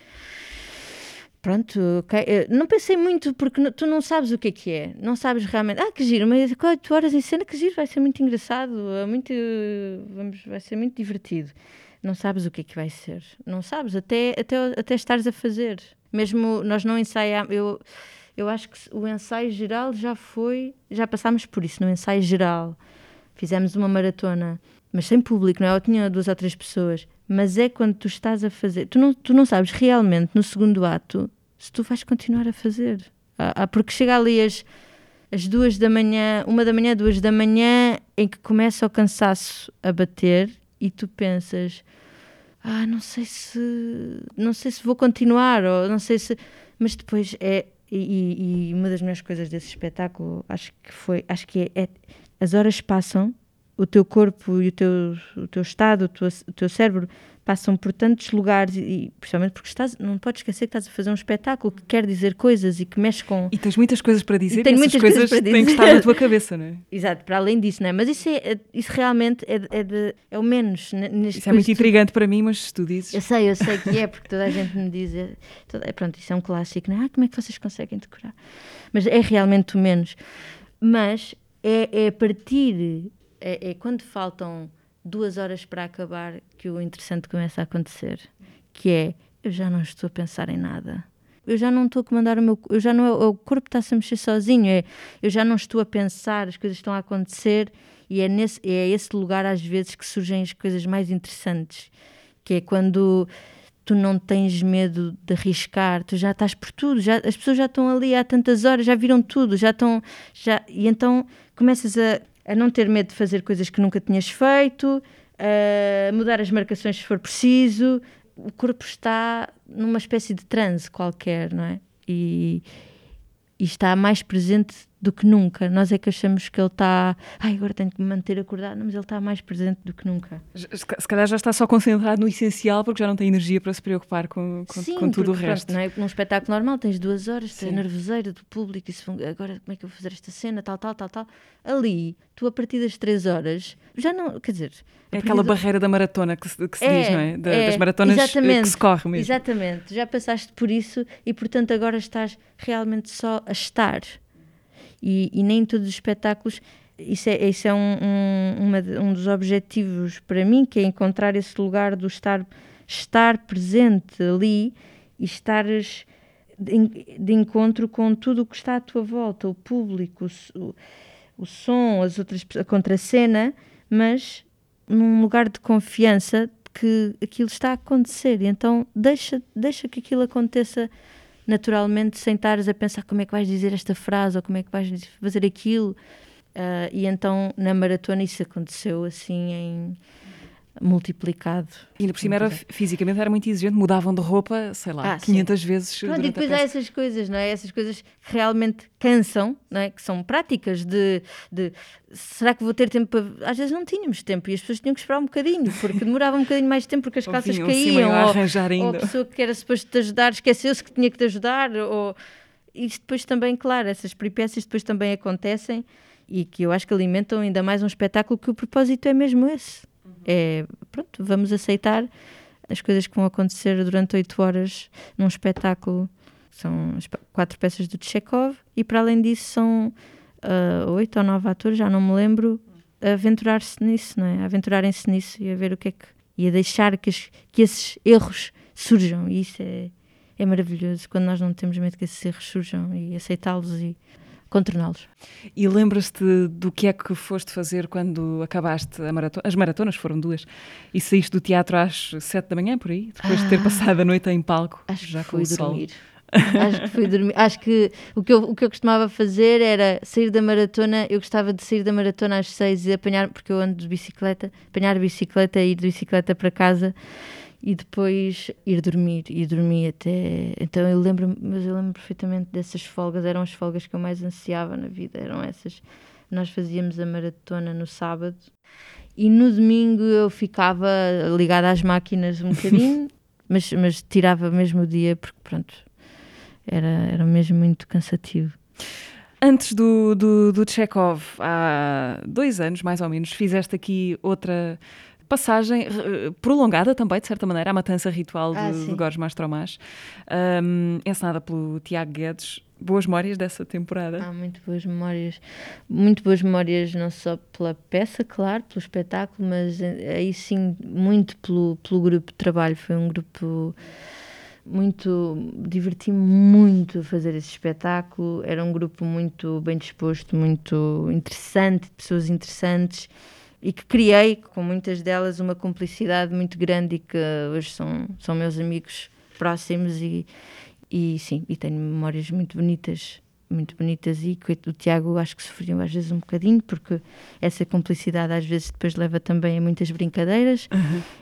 Pronto, ok. Eh, Não pensei muito porque tu não sabes o que é que é. Não sabes realmente. Ah, que giro, mas 8 horas em cena, que giro, vai ser muito engraçado, é muito, vamos, vai ser muito divertido. Não sabes o que é que vai ser. Não sabes, até, até, até estares a fazer. Mesmo nós não ensaiámos. Eu, eu acho que o ensaio geral já foi. Já passámos por isso, no ensaio geral. Fizemos uma maratona, mas sem público, não é? Eu tinha duas ou três pessoas. Mas é quando tu estás a fazer. Tu não, tu não sabes realmente no segundo ato se tu vais continuar a fazer. Ah, ah, porque chega ali às, às duas da manhã, uma da manhã, duas da manhã, em que começa o cansaço a bater e tu pensas. Ah, não sei se não sei se vou continuar ou não sei se mas depois é e, e- uma das melhores coisas desse espetáculo acho que foi acho que é, é- as horas passam o teu corpo e o teu o teu estado o teu, o teu cérebro passam por tantos lugares e, principalmente porque estás, não podes esquecer que estás a fazer um espetáculo que quer dizer coisas e que mexe com. E tens muitas coisas para dizer E e essas muitas coisas, coisas têm que estar na tua cabeça, não é? Exato, para além disso, não é? Mas isso, é, é- isso realmente é, é, de- é o menos. n- neste Isso é muito intrigante para mim, mas se tu dizes. Eu sei, eu sei que é, porque toda a gente me diz. É, toda- é, pronto, isso é um clássico, não é? Ah, como é que vocês conseguem decorar? Mas é realmente o menos. Mas é, é a partir. É, é quando faltam duas horas para acabar que o interessante começa a acontecer. Que é, eu já não estou a pensar em nada. Eu já não estou a comandar o meu. Eu já não, o corpo está-se a mexer sozinho. É, eu já não estou a pensar, as coisas estão a acontecer. E é, nesse, é esse lugar, às vezes, que surgem as coisas mais interessantes que é quando tu não tens medo de arriscar, tu já estás por tudo, já, as pessoas já estão ali há tantas horas, já viram tudo, já estão, já, e então começas a, a não ter medo de fazer coisas que nunca tinhas feito, a mudar as marcações se for preciso, o corpo está numa espécie de transe qualquer, não é? E, e está mais presente do que nunca. Nós é que achamos que ele está, ai, agora tenho que me manter acordado, mas ele está mais presente do que nunca. Se calhar já está só concentrado no essencial porque já não tem energia para se preocupar com, com, Sim, com tudo o porque, resto. Pronto, não é? Num espetáculo normal tens duas horas, tens nervoseira do público, isso, agora como é que eu vou fazer esta cena, tal, tal, tal, tal. Ali, tu a partir das três horas, já não, quer dizer... É aquela do- barreira da maratona que se, que se É, diz, não é? Da- é, das maratonas exatamente, que se corre mesmo. Exatamente, já passaste por isso e portanto agora estás realmente só a estar. E, e nem todos os espetáculos, isso é, isso é um, um, uma um dos objetivos para mim, que é encontrar esse lugar do estar, estar presente ali e estares de, de encontro com tudo o que está à tua volta, o público, o, o, som, as outras, a contracena, mas num lugar de confiança que aquilo está a acontecer. Então deixa, deixa que aquilo aconteça naturalmente, sem estares a pensar como é que vais dizer esta frase ou como é que vais fazer aquilo. Ah, e então na maratona isso aconteceu assim em multiplicado. E ainda por cima era, fisicamente era muito exigente, mudavam de roupa, sei lá, Ah, sim. 500 vezes Pronto, e depois há essas coisas, não é? Essas coisas que realmente cansam, não é? Que são práticas de, de será que vou ter tempo para... Às vezes não tínhamos tempo e as pessoas tinham que esperar um bocadinho, porque demorava um bocadinho mais tempo porque as calças vinham caíam, a ou, ou a pessoa que era suposto te ajudar esqueceu-se que tinha que te ajudar, ou... Isto depois também, claro, essas peripécias depois também acontecem e que eu acho que alimentam ainda mais um espetáculo que o propósito é mesmo esse. É, pronto, vamos aceitar as coisas que vão acontecer durante oito horas num espetáculo. São quatro peças do Chekhov e para além disso são ah, oito ou nove atores, já não me lembro, a aventurar-se nisso, não é? A aventurarem-se nisso e a ver o que é que... e a deixar que, as- que esses erros surjam e isso é, é maravilhoso quando nós não temos medo que esses erros surjam e aceitá-los e contorná-los. E lembras-te do que é que foste fazer quando acabaste a maratona? As maratonas foram duas. E saíste do teatro às sete da manhã, por aí? Depois de ter passado a noite em palco, Ah. Acho já que fui dormir. Acho que fui dormir. Acho que o que, eu, o que eu costumava fazer era sair da maratona. Eu gostava de sair da maratona às seis e apanhar, porque eu ando de bicicleta, apanhar bicicleta e ir de bicicleta para casa e depois ir dormir. E dormi até. Então eu lembro, mas eu lembro perfeitamente dessas folgas. Eram as folgas que eu mais ansiava na vida. Eram essas. Nós fazíamos a maratona no sábado e no domingo eu ficava ligada às máquinas um bocadinho, mas, mas tirava mesmo o dia porque pronto, era, era mesmo muito cansativo. Antes do, do, do Chekhov, há dois anos, mais ou menos, fizeste aqui outra passagem eh, prolongada também, de certa maneira, a matança ritual Ah, de, sim. de Gorges Mastromas, um, encenada pelo Tiago Guedes. Boas memórias dessa temporada? Há muito boas memórias, muito boas memórias não só pela peça, claro, pelo espetáculo, mas eh, aí sim muito pelo, pelo grupo de trabalho. Foi um grupo muito diverti-me muito a fazer esse espetáculo. Era um grupo muito bem disposto, muito interessante, pessoas interessantes e que criei com muitas delas uma cumplicidade muito grande e que hoje são, são meus amigos próximos e, e sim, e tenho memórias muito bonitas, muito bonitas. E que o Tiago acho que sofriam às vezes um bocadinho porque essa cumplicidade às vezes depois leva também a muitas brincadeiras.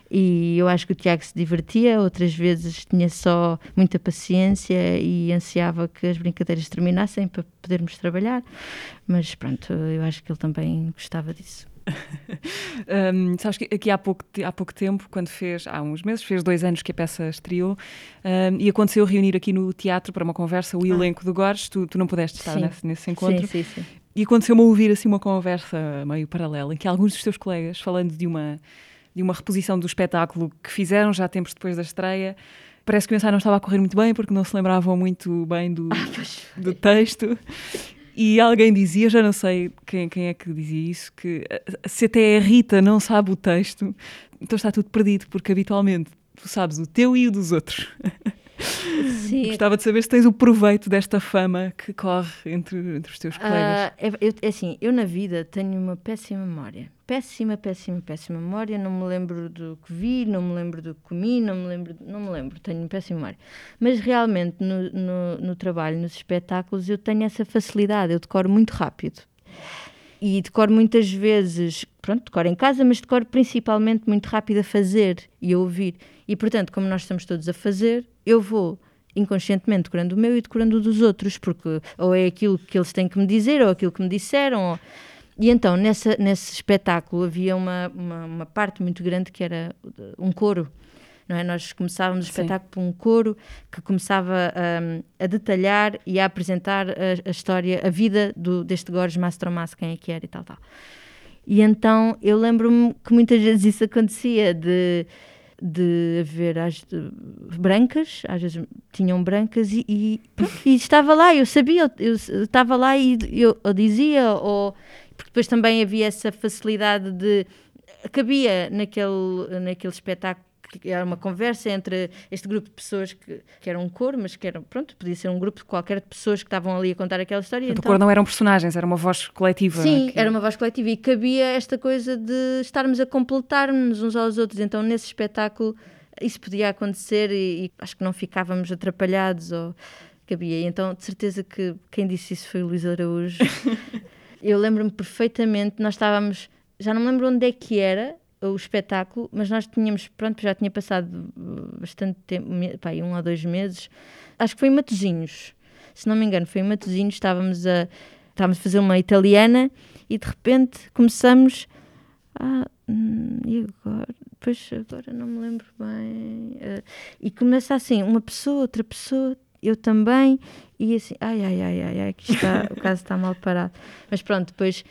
E eu acho que o Tiago se divertia, outras vezes tinha só muita paciência e ansiava que as brincadeiras terminassem para podermos trabalhar, mas pronto, eu acho que ele também gostava disso. um, sabes que aqui há pouco, há pouco tempo, quando fez, há uns meses, fez dois anos que a peça estreou, um, e aconteceu reunir aqui no teatro para uma conversa o Ah. elenco do Gores. Tu, tu não pudeste estar nesse, nesse encontro. Sim, sim, sim. E aconteceu-me ouvir assim uma conversa meio paralela em que alguns dos teus colegas, falando de uma, de uma reposição do espetáculo que fizeram já tempos depois da estreia, parece que o ensaio não estava a correr muito bem porque não se lembravam muito bem do, do texto. E alguém dizia, já não sei quem, quem é que dizia isso, que se até a Rita não sabe o texto, então está tudo perdido, porque habitualmente tu sabes o teu e o dos outros. Sim, Gostava de saber se tens o proveito desta fama que corre entre, entre os teus colegas. Ah, é, eu- é assim, eu na vida tenho uma péssima memória. Péssima, péssima, péssima memória. Não me lembro do que vi, não me lembro do que comi, não me lembro, não me lembro, tenho péssima memória. Mas realmente no, no, no trabalho, nos espetáculos, eu tenho essa facilidade, eu decoro muito rápido. E decoro muitas vezes, pronto, decoro em casa, mas decoro principalmente muito rápido a fazer e a ouvir. E portanto, como nós estamos todos a fazer, eu vou inconscientemente decorando o meu e decorando o dos outros, porque ou é aquilo que eles têm que me dizer, ou aquilo que me disseram. ou- E então, nessa, nesse espetáculo, havia uma, uma, uma parte muito grande que era um coro. Não é? Nós começávamos o Sim. espetáculo por um coro que começava um, a detalhar e a apresentar a, a história, a vida do, deste Gorges Mastromasso, quem é que era e tal, tal. E então eu lembro-me que muitas vezes isso acontecia de, de haver as brancas, às vezes tinham brancas e, e, e estava lá, eu sabia, eu, eu estava lá e eu, eu dizia, ou, porque depois também havia essa facilidade de cabia naquele, naquele espetáculo que era uma conversa entre este grupo de pessoas que, que era um coro, mas que era, pronto, podia ser um grupo qualquer de pessoas que estavam ali a contar aquela história. Então- a cor não eram personagens, era uma voz coletiva. Sim, que- era uma voz coletiva e cabia esta coisa de estarmos a completar-nos uns aos outros. Então, nesse espetáculo, isso podia acontecer e, e acho que não ficávamos atrapalhados ou cabia. Então, de certeza que quem disse isso foi o Luís Araújo. Eu lembro-me perfeitamente, nós estávamos, já não me lembro onde é que era o espetáculo, mas nós tínhamos, pronto, já tinha passado uh, bastante tempo, pá, um ou dois meses, acho que foi em Matozinhos, se não me engano, foi em Matozinhos, estávamos a, estávamos a fazer uma italiana e de repente começamos ah, hum, e agora? Pois agora não me lembro bem. eh, e começa assim, uma pessoa, outra pessoa, eu também, e assim, ai, ai, ai, ai, ai, que está, o caso está mal parado. Mas pronto, depois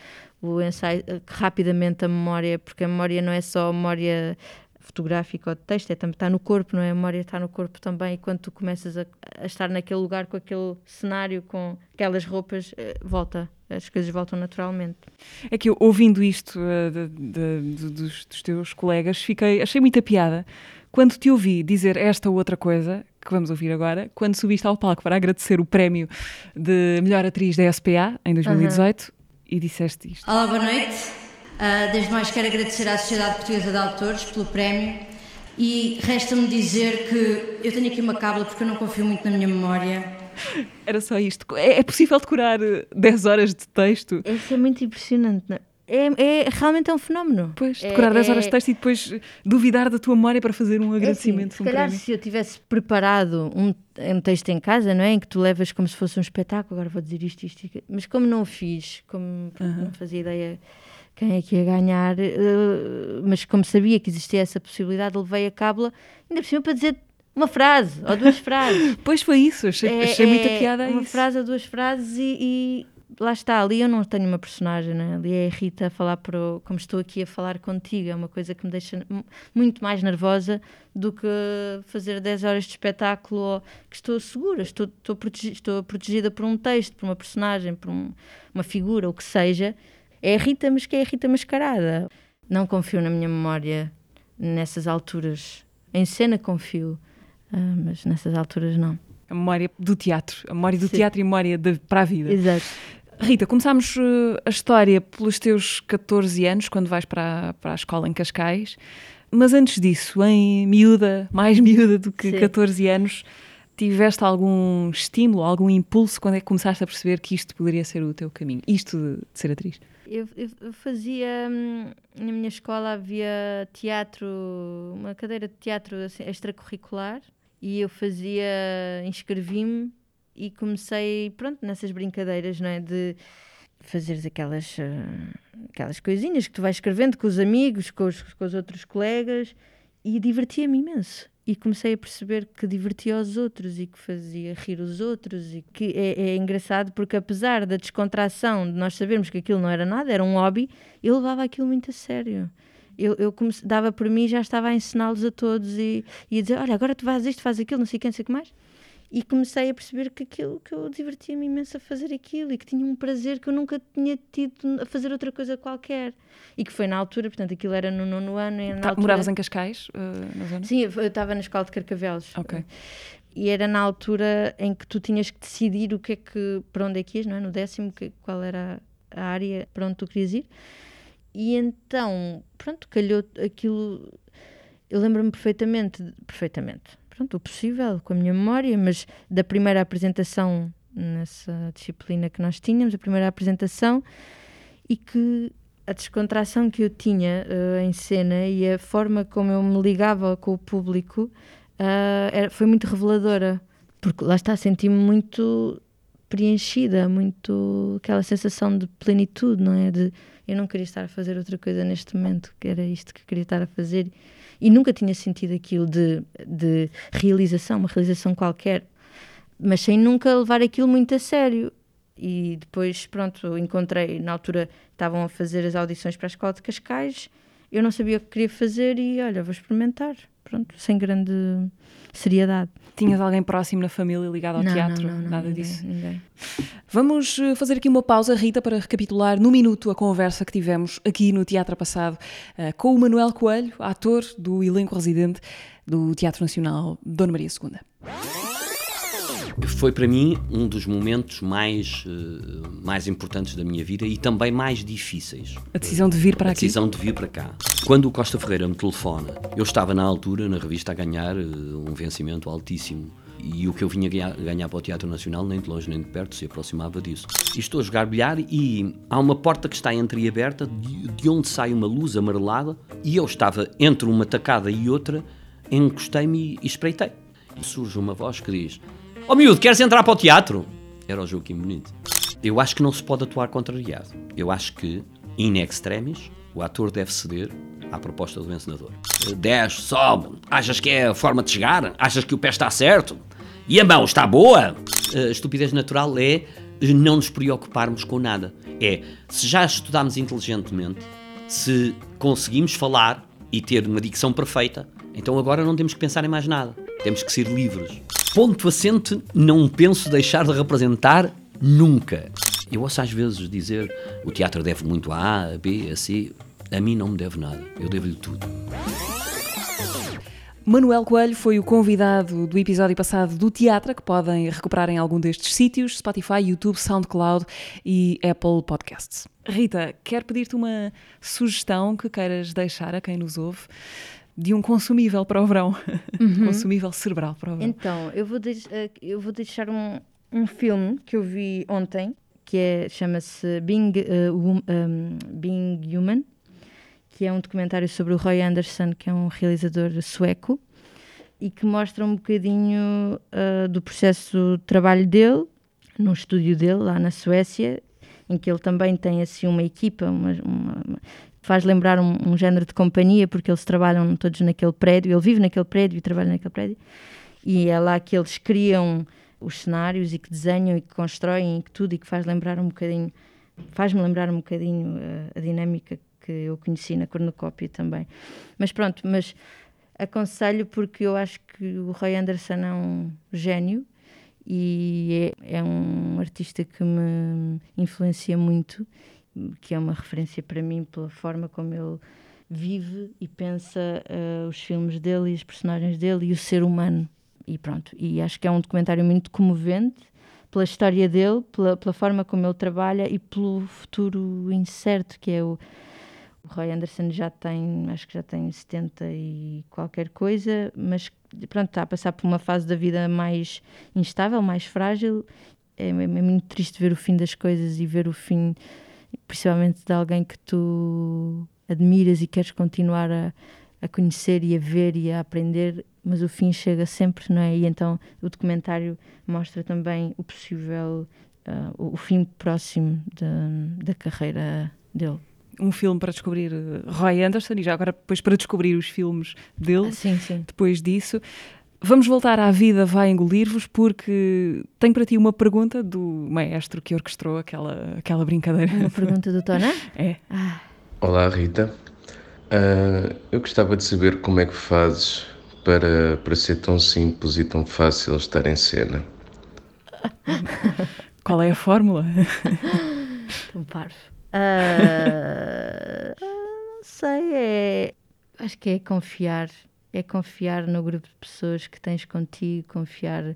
o ensaio, eh, rapidamente a memória, porque a memória não é só a memória fotográfica ou de texto, é, também está no corpo, não é? A memória está no corpo também, e quando tu começas a, a estar naquele lugar com aquele cenário, com aquelas roupas, eh, volta, as coisas voltam naturalmente. É que eu, ouvindo isto uh, de- de- dos, dos teus colegas, fiquei, achei muita piada quando te ouvi dizer esta ou outra coisa, que vamos ouvir agora, quando subiste ao palco para agradecer o prémio de melhor atriz da SPA em 2018 e disseste isto. Olá, boa noite. Ah, desde mais quero agradecer à Sociedade Portuguesa de Autores pelo prémio e resta-me dizer que eu tenho aqui uma cábula porque eu não confio muito na minha memória. Era só isto. É, é possível decorar uh, 10 horas de texto? Isso é muito impressionante, não é? É, é- realmente é um fenómeno. Depois, É- decorar 10 é- horas de texto e depois uh, duvidar da tua memória para fazer um É assim, agradecimento se um calhar prémio. se eu tivesse preparado um, um texto em casa, não é? Em que tu levas como se fosse um espetáculo, agora vou dizer isto, isto, isto. mas como não o fiz, como não fazia ideia quem é que ia ganhar, eh, mas como sabia que existia essa possibilidade, levei a cábula, ainda por cima para dizer uma frase ou duas frases. Pois foi isso, achei, É- achei muita é piada Uma isso. frase ou duas frases e, e lá está, ali eu não tenho uma personagem, né? ali é a Rita a falar para o, como estou aqui a falar contigo, é uma coisa que me deixa mu- muito mais nervosa do que fazer 10 horas de espetáculo ou que estou segura, estou, estou, protegi- estou protegida por um texto, por uma personagem, por um- uma figura, o que seja. É a Rita, mas que é a Rita mascarada. Não confio na minha memória nessas alturas. Em cena confio, ah, mas nessas alturas não. A memória do teatro, a memória do Sim. teatro e a memória de- para a vida. Exato. Rita, começámos eh, a história pelos teus 14 anos, quando vais para, a- para a escola em Cascais, mas antes disso, em miúda, mais miúda do que Sim. 14 anos, tiveste algum estímulo, algum impulso quando é que começaste a perceber que isto poderia ser o teu caminho? Isto de, de ser atriz? Eu, eu- eu fazia. hum, Na minha escola havia teatro, uma cadeira de teatro assim, extracurricular, e eu fazia. inscrevi-me e comecei, pronto, nessas brincadeiras, não é? De fazeres aquelas. ah, aquelas coisinhas que tu vais escrevendo com os amigos, com os, com os outros colegas, e divertia-me imenso. E comecei a perceber que divertia os outros e que fazia rir os outros. E que é, é engraçado porque, apesar da descontração, de nós sabermos que aquilo não era nada, era um hobby, eu levava aquilo muito a sério eu, eu dava por mim já estava a ensiná-los a todos e, e a dizer: Olha, agora tu fazes isto, fazes aquilo, não sei quem, não sei o que mais e comecei a perceber que aquilo que eu divertia-me imenso a fazer aquilo e que tinha um prazer que eu nunca tinha tido a fazer outra coisa qualquer e que foi na altura, portanto aquilo era no nono ano e na tá, altura... Moravas em Cascais, uh, na zona? Sim, eu estava na escola de Carcavelos ok e era na altura em que tu tinhas que decidir o que é que, para onde é que ias, não é? no décimo, que, qual era a área para onde tu querias ir e então, pronto, calhou aquilo eu lembro-me perfeitamente, perfeitamente pronto, o possível com a minha memória, mas da primeira apresentação nessa disciplina que nós tínhamos, a primeira apresentação, e que a descontração que eu tinha uh, em cena e a forma como eu me ligava com o público uh, era, foi muito reveladora, porque lá está, senti-me muito preenchida, muito aquela sensação de plenitude, não é? De eu não queria estar a fazer outra coisa neste momento, que era isto que queria estar a fazer e nunca tinha sentido aquilo de, de realização, uma realização qualquer, mas sem nunca levar aquilo muito a sério. E depois, pronto, encontrei, na altura estavam a fazer as audições para a Escola de Cascais, eu não sabia o que queria fazer e olha, vou experimentar, pronto, sem grande seriedade. Tinhas alguém próximo na família ligado ao não, teatro? Não, não, Nada ninguém, disso. Ninguém. Vamos eh, fazer aqui uma pausa, Rita, para recapitular no minuto a conversa que tivemos aqui no Teatro Passado uh, com o Manuel Coelho, ator do elenco residente do Teatro Nacional Dona Maria II. Foi para mim um dos momentos mais, uh, mais importantes da minha vida e também mais difíceis. A decisão de vir para a aqui? A decisão de vir para cá. Quando o Costa Ferreira me telefona, eu estava na altura na revista a ganhar uh, um vencimento altíssimo e o que eu vinha ganhar, ganhar para o Teatro Nacional, nem de longe nem de perto, se aproximava disso. E estou a jogar bilhar e há uma porta que está entreaberta, de, de onde sai uma luz amarelada, e eu estava entre uma tacada e outra, encostei-me e espreitei. E surge uma voz que diz: Ó oh, miúdo, queres entrar para o teatro? Era o Joaquim Bonito. Eu acho que não se pode atuar contrariado. Eu acho que, in extremis, o ator deve ceder à proposta do vencedor. Desce, sobe, achas que é a forma de chegar? Achas que o pé está certo? E a mão está boa? A estupidez natural é não nos preocuparmos com nada. É, se já estudámos inteligentemente, se conseguimos falar e ter uma dicção perfeita, então agora não temos que pensar em mais nada. Temos que ser livres. Ponto assente, não penso deixar de representar nunca. Eu ouço às vezes dizer o teatro deve muito a A, a B, a C. A mim não me deve nada. Eu devo-lhe tudo. Manuel Coelho foi o convidado do episódio passado do Teatro, que podem recuperar em algum destes sítios: Spotify, YouTube, SoundCloud e Apple Podcasts. Rita, quero pedir-te uma sugestão que queiras deixar a quem nos ouve de um consumível para o verão, uhum. consumível cerebral para o verão. Então, eu vou, eh, eu vou deixar um, um filme que eu vi ontem, que é, chama-se Being, uh, um, Being Human, que é um documentário sobre o Roy Anderson, que é um realizador sueco, e que mostra um bocadinho uh, do processo de trabalho dele, no estúdio dele, lá na Suécia, em que ele também tem assim uma equipa, uma, uma, uma faz lembrar um, um, género de companhia, porque eles trabalham todos naquele prédio, ele vive naquele prédio e trabalha naquele prédio, e é lá que eles criam os cenários e que desenham e que constroem e que tudo, e que faz lembrar um bocadinho, faz-me lembrar um bocadinho uh, a dinâmica que eu conheci na cornucópia também. Mas pronto, mas aconselho porque eu acho que o Roy Anderson é um gênio e é, é um artista que me influencia muito, que é uma referência para mim pela forma como ele vive e pensa uh, os filmes dele e os personagens dele e o ser humano. E pronto, e acho que é um documentário muito comovente pela história dele, pela, pela forma como ele trabalha e pelo futuro incerto que é o, o Roy Anderson já tem, acho que já tem 70 e qualquer coisa, mas pronto, está a passar por uma fase da vida mais instável, mais frágil. É, é, é muito triste ver o fim das coisas e ver o fim, principalmente de alguém que tu admiras e queres continuar a, a conhecer e a ver e a aprender, mas o fim chega sempre, não é? E então o documentário mostra também o possível, uh, o, fim próximo da, da carreira dele. um filme para descobrir eh, Roy Anderson e já agora depois para descobrir os filmes dele. Ah, sim, sim. Depois disso. Vamos voltar à vida vai engolir-vos porque tenho para ti uma pergunta do maestro que orquestrou aquela, aquela brincadeira. Uma pergunta do Tona? É. Ah, Olá Rita, Ah, eu gostava de saber como é que fazes para, para ser tão simples e tão fácil estar em cena. Qual é a fórmula? tão parvo. Ah, não sei, é. Acho que é confiar. É confiar no grupo de pessoas que tens contigo, confiar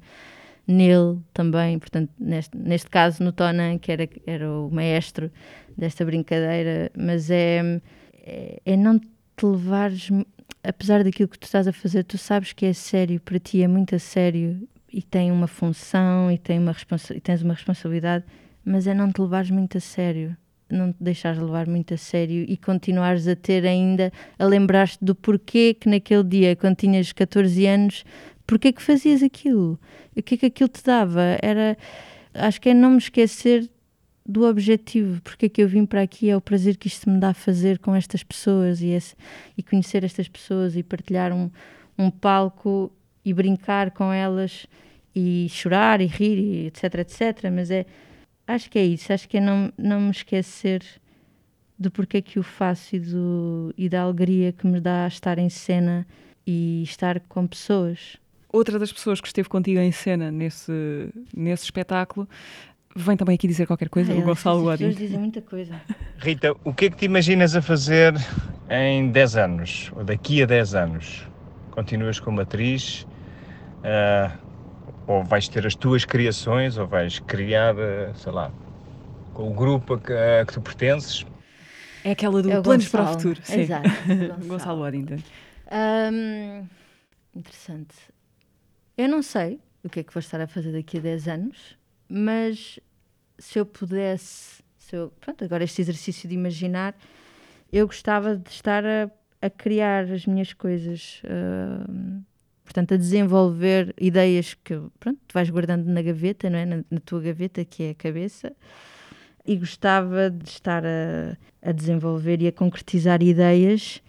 nele também. Portanto, neste, neste caso, no Tonan, que era, era o maestro desta brincadeira, mas é, é, é não te levares. Apesar daquilo que tu estás a fazer, tu sabes que é sério, para ti é muito a sério e tem uma função e, tem uma responsa e tens uma responsabilidade, mas é não te levares muito a sério não te deixares levar muito a sério e continuares a ter ainda, a lembrar-te do porquê que naquele dia, quando tinhas 14 anos, porquê que fazias aquilo? O que é que aquilo te dava? Era, acho que é não me esquecer do objetivo, porque é que eu vim para aqui, é o prazer que isto me dá a fazer com estas pessoas e, esse, e conhecer estas pessoas e partilhar um, um palco e brincar com elas e chorar e rir, e etc, etc, mas é acho que é isso, acho que é não, não me esquecer do porquê que o faço e, do, e da alegria que me dá estar em cena e estar com pessoas. Outra das pessoas que esteve contigo em cena nesse, nesse espetáculo vem também aqui dizer qualquer coisa, Ai, o elas- Gonçalo as pessoas Godin. dizem muita coisa. Rita, o que é que te imaginas a fazer em 10 anos, ou daqui a 10 anos? Continuas como atriz? ah, ou vais ter as tuas criações, ou vais criar, ah, sei lá, com o grupo a que, a que tu pertences? É aquela do É Planos para o Gonçalo. Futuro. Sim. Exato, Gonçalo. Gonçalo Waddington. Hum, interessante. Eu não sei o que é que vou estar a fazer daqui a 10 anos, mas se eu pudesse, se eu, pronto, agora este exercício de imaginar, eu gostava de estar a, a criar as minhas coisas, hum, portanto, a desenvolver ideias que pronto, tu vais guardando na gaveta, não é? na, na tua gaveta, que é a cabeça, e gostava de estar a, a desenvolver e a concretizar ideias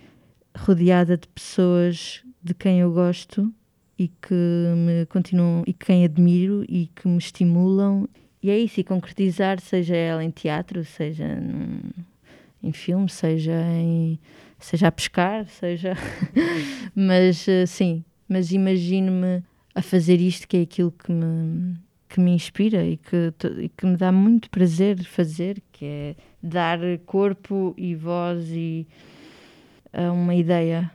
rodeada de pessoas de quem eu gosto e que me continuam e quem admiro e que me estimulam. E é isso, e concretizar seja ela em teatro, seja num- em filme, seja em seja a pescar, seja mas eh, sim, mas imagino-me a fazer isto que é aquilo que me que me inspira e que, e que me dá muito prazer fazer, que é dar corpo e voz e a uma ideia.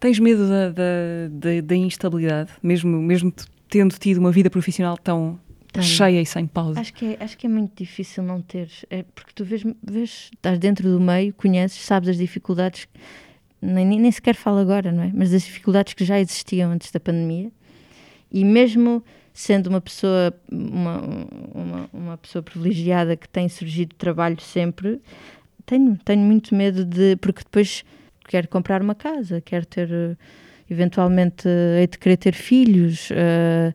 Tens medo da, da, da- da instabilidade, mesmo, mesmo tendo tido uma vida profissional tão Tenho. cheia e sem pausa? Acho que, é, acho que é muito difícil não teres, é porque tu vês, vês, estás dentro do meio, conheces, sabes as dificuldades, nem, nem sequer falo agora, não é? Mas as dificuldades que já existiam antes da pandemia e mesmo sendo uma pessoa, uma, uma, uma pessoa privilegiada que tem surgido trabalho sempre, tenho, tenho muito medo de, porque depois quero comprar uma casa, quero ter, eventualmente, hei de querer ter filhos, eh,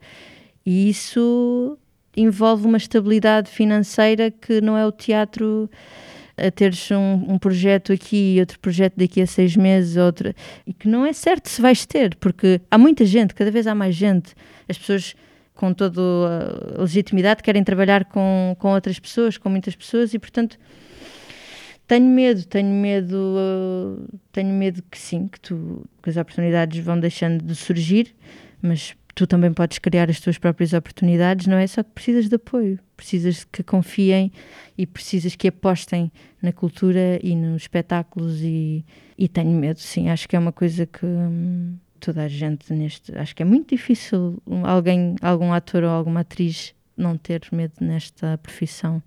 e isso envolve uma estabilidade financeira que não é o teatro a teres um, um projeto aqui e outro projeto daqui a seis meses, outra, e que não é certo se vais ter, porque há muita gente, cada vez há mais gente, as pessoas com toda a legitimidade querem trabalhar com, com outras pessoas, com muitas pessoas, e portanto tenho medo, tenho medo, uh, tenho medo que sim, que, tu, que as oportunidades vão deixando de surgir, mas tu também podes criar as tuas próprias oportunidades, não é? Só que precisas de apoio, precisas que confiem e precisas que apostem na cultura e nos espetáculos e, e tenho medo, sim, acho que é uma coisa que hum, toda a gente neste, acho que é muito difícil alguém, algum ator ou alguma atriz não ter medo nesta profissão.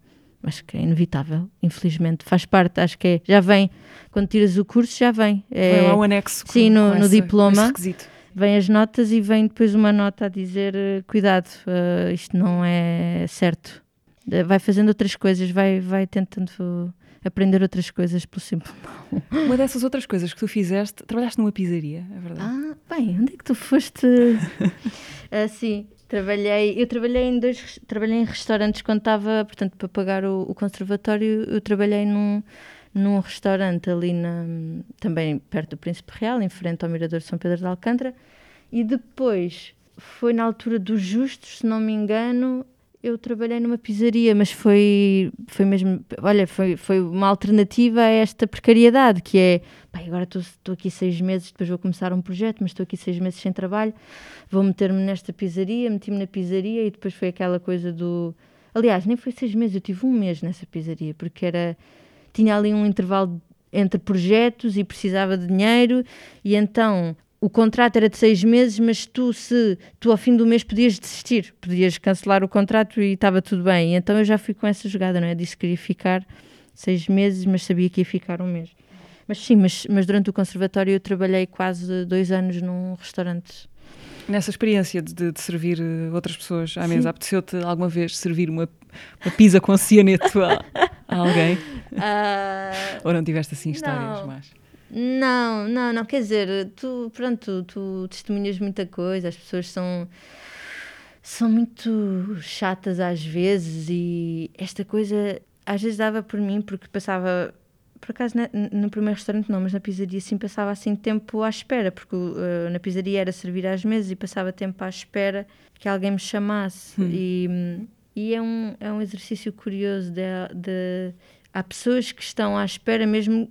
Acho que é inevitável, infelizmente. Faz parte, acho que é. Já vem, quando tiras o curso, já vem. É, Vem lá um anexo sim, no- no esse- diploma. esse requisito. Vem as notas e vem depois uma nota a dizer eh, cuidado, eh, isto não é certo. Eh, Vai fazendo outras coisas, vai, vai tentando aprender outras coisas pelo simples. Uma dessas outras coisas que tu fizeste, trabalhaste numa pizzaria, é verdade? Ah, bem, onde é que tu foste? Ah, sim, trabalhei, eu trabalhei em dois, trabalhei em restaurantes quando estava, portanto, para pagar o, o conservatório, eu trabalhei num, num restaurante ali na, também perto do Príncipe Real, em frente ao Mirador de São Pedro de Alcântara, e depois foi na altura dos justos, se não me engano, eu trabalhei numa pizzaria, mas foi, foi mesmo, olha, foi, foi uma alternativa a esta precariedade, que é, agora estou aqui seis meses, depois vou começar um projeto, mas estou aqui seis meses sem trabalho, vou meter-me nesta pizzaria, meti-me na pizzaria e depois foi aquela coisa do... Aliás, nem foi seis meses, eu tive um mês nessa pizzaria, porque era... Tinha ali um intervalo entre projetos e precisava de dinheiro e então o contrato era de seis meses, mas tu, se tu ao fim do mês podias desistir, podias cancelar o contrato e estava tudo bem. Então eu já fui com essa jogada, não é? Disse que queria ficar seis meses, mas sabia que ia ficar um mês. Mas sim, mas, mas durante o conservatório eu trabalhei quase dois anos num restaurante. Nessa experiência de, de servir eh, outras pessoas à mesa, apeteceu-te alguma vez servir uma, uma pizza com cianeto a, a alguém? Uh, Ou não tiveste assim histórias não. mais? Não, não, não. Quer dizer, tu, pronto, tu, tu testemunhas muita coisa, as pessoas são são muito chatas às vezes e esta coisa às vezes dava por mim porque passava por acaso no primeiro restaurante não, mas na pizzaria sim passava assim tempo à espera, porque uh, na pizzaria era servir às mesas e passava tempo à espera que alguém me chamasse hum. e, e é, um, é um exercício curioso de, de há pessoas que estão à espera mesmo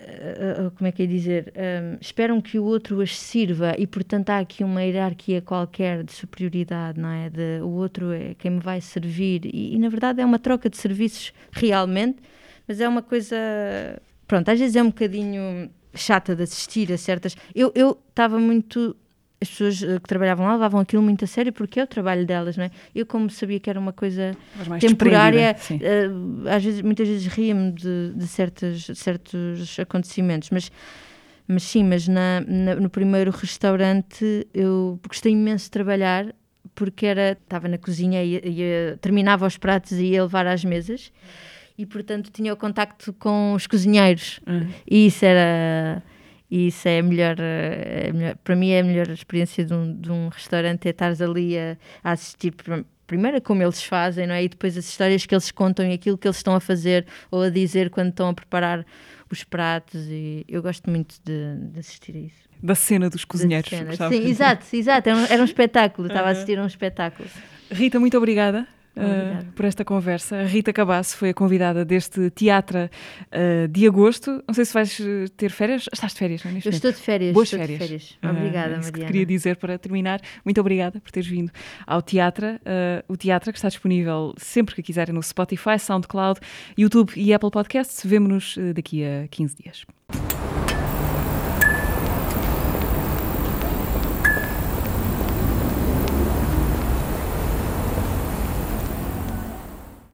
uh, como é que é dizer, um, esperam que o outro as sirva e, portanto, há aqui uma hierarquia qualquer de superioridade, não é? De, o outro é quem me vai servir e, e, na verdade, é uma troca de serviços realmente, mas é uma coisa. Pronto, às vezes é um bocadinho chata de assistir a certas. Eu estava muito as pessoas eh, que trabalhavam lá levavam aquilo muito a sério porque é o trabalho delas, não é? Eu, como sabia que era uma coisa temporária, uh, às vezes, muitas vezes ria-me de, de, certos, certos acontecimentos, mas, mas sim, mas na, na, no primeiro restaurante eu gostei imenso de trabalhar porque era, estava na cozinha e, e terminava os pratos e ia levar às mesas e portanto tinha o contacto com os cozinheiros uhum. e isso era e isso é a melhor, é melhor, para mim é a melhor experiência de um, de um restaurante é estar ali a, a assistir primeiro a como eles fazem, não é? E depois as histórias que eles contam e aquilo que eles estão a fazer ou a dizer quando estão a preparar os pratos e eu gosto muito de, de assistir a isso. Da cena dos cozinheiros. Cena. Sim, exato, exato, era um, era um espetáculo, estava a assistir a um espetáculo. Rita, muito obrigada uh, por esta conversa. A Rita Cabasso foi a convidada deste teatro uh, de agosto. Não sei se vais eh, ter férias. Estás de férias, não é? Eu estou de férias. Boas férias. De férias. Obrigada, uh, Mariana. Que queria dizer para terminar. Muito obrigada por teres vindo ao teatro. Uh, o teatro que está disponível sempre que quiserem no Spotify, SoundCloud, YouTube e Apple Podcasts. Vemo-nos daqui a 15 dias.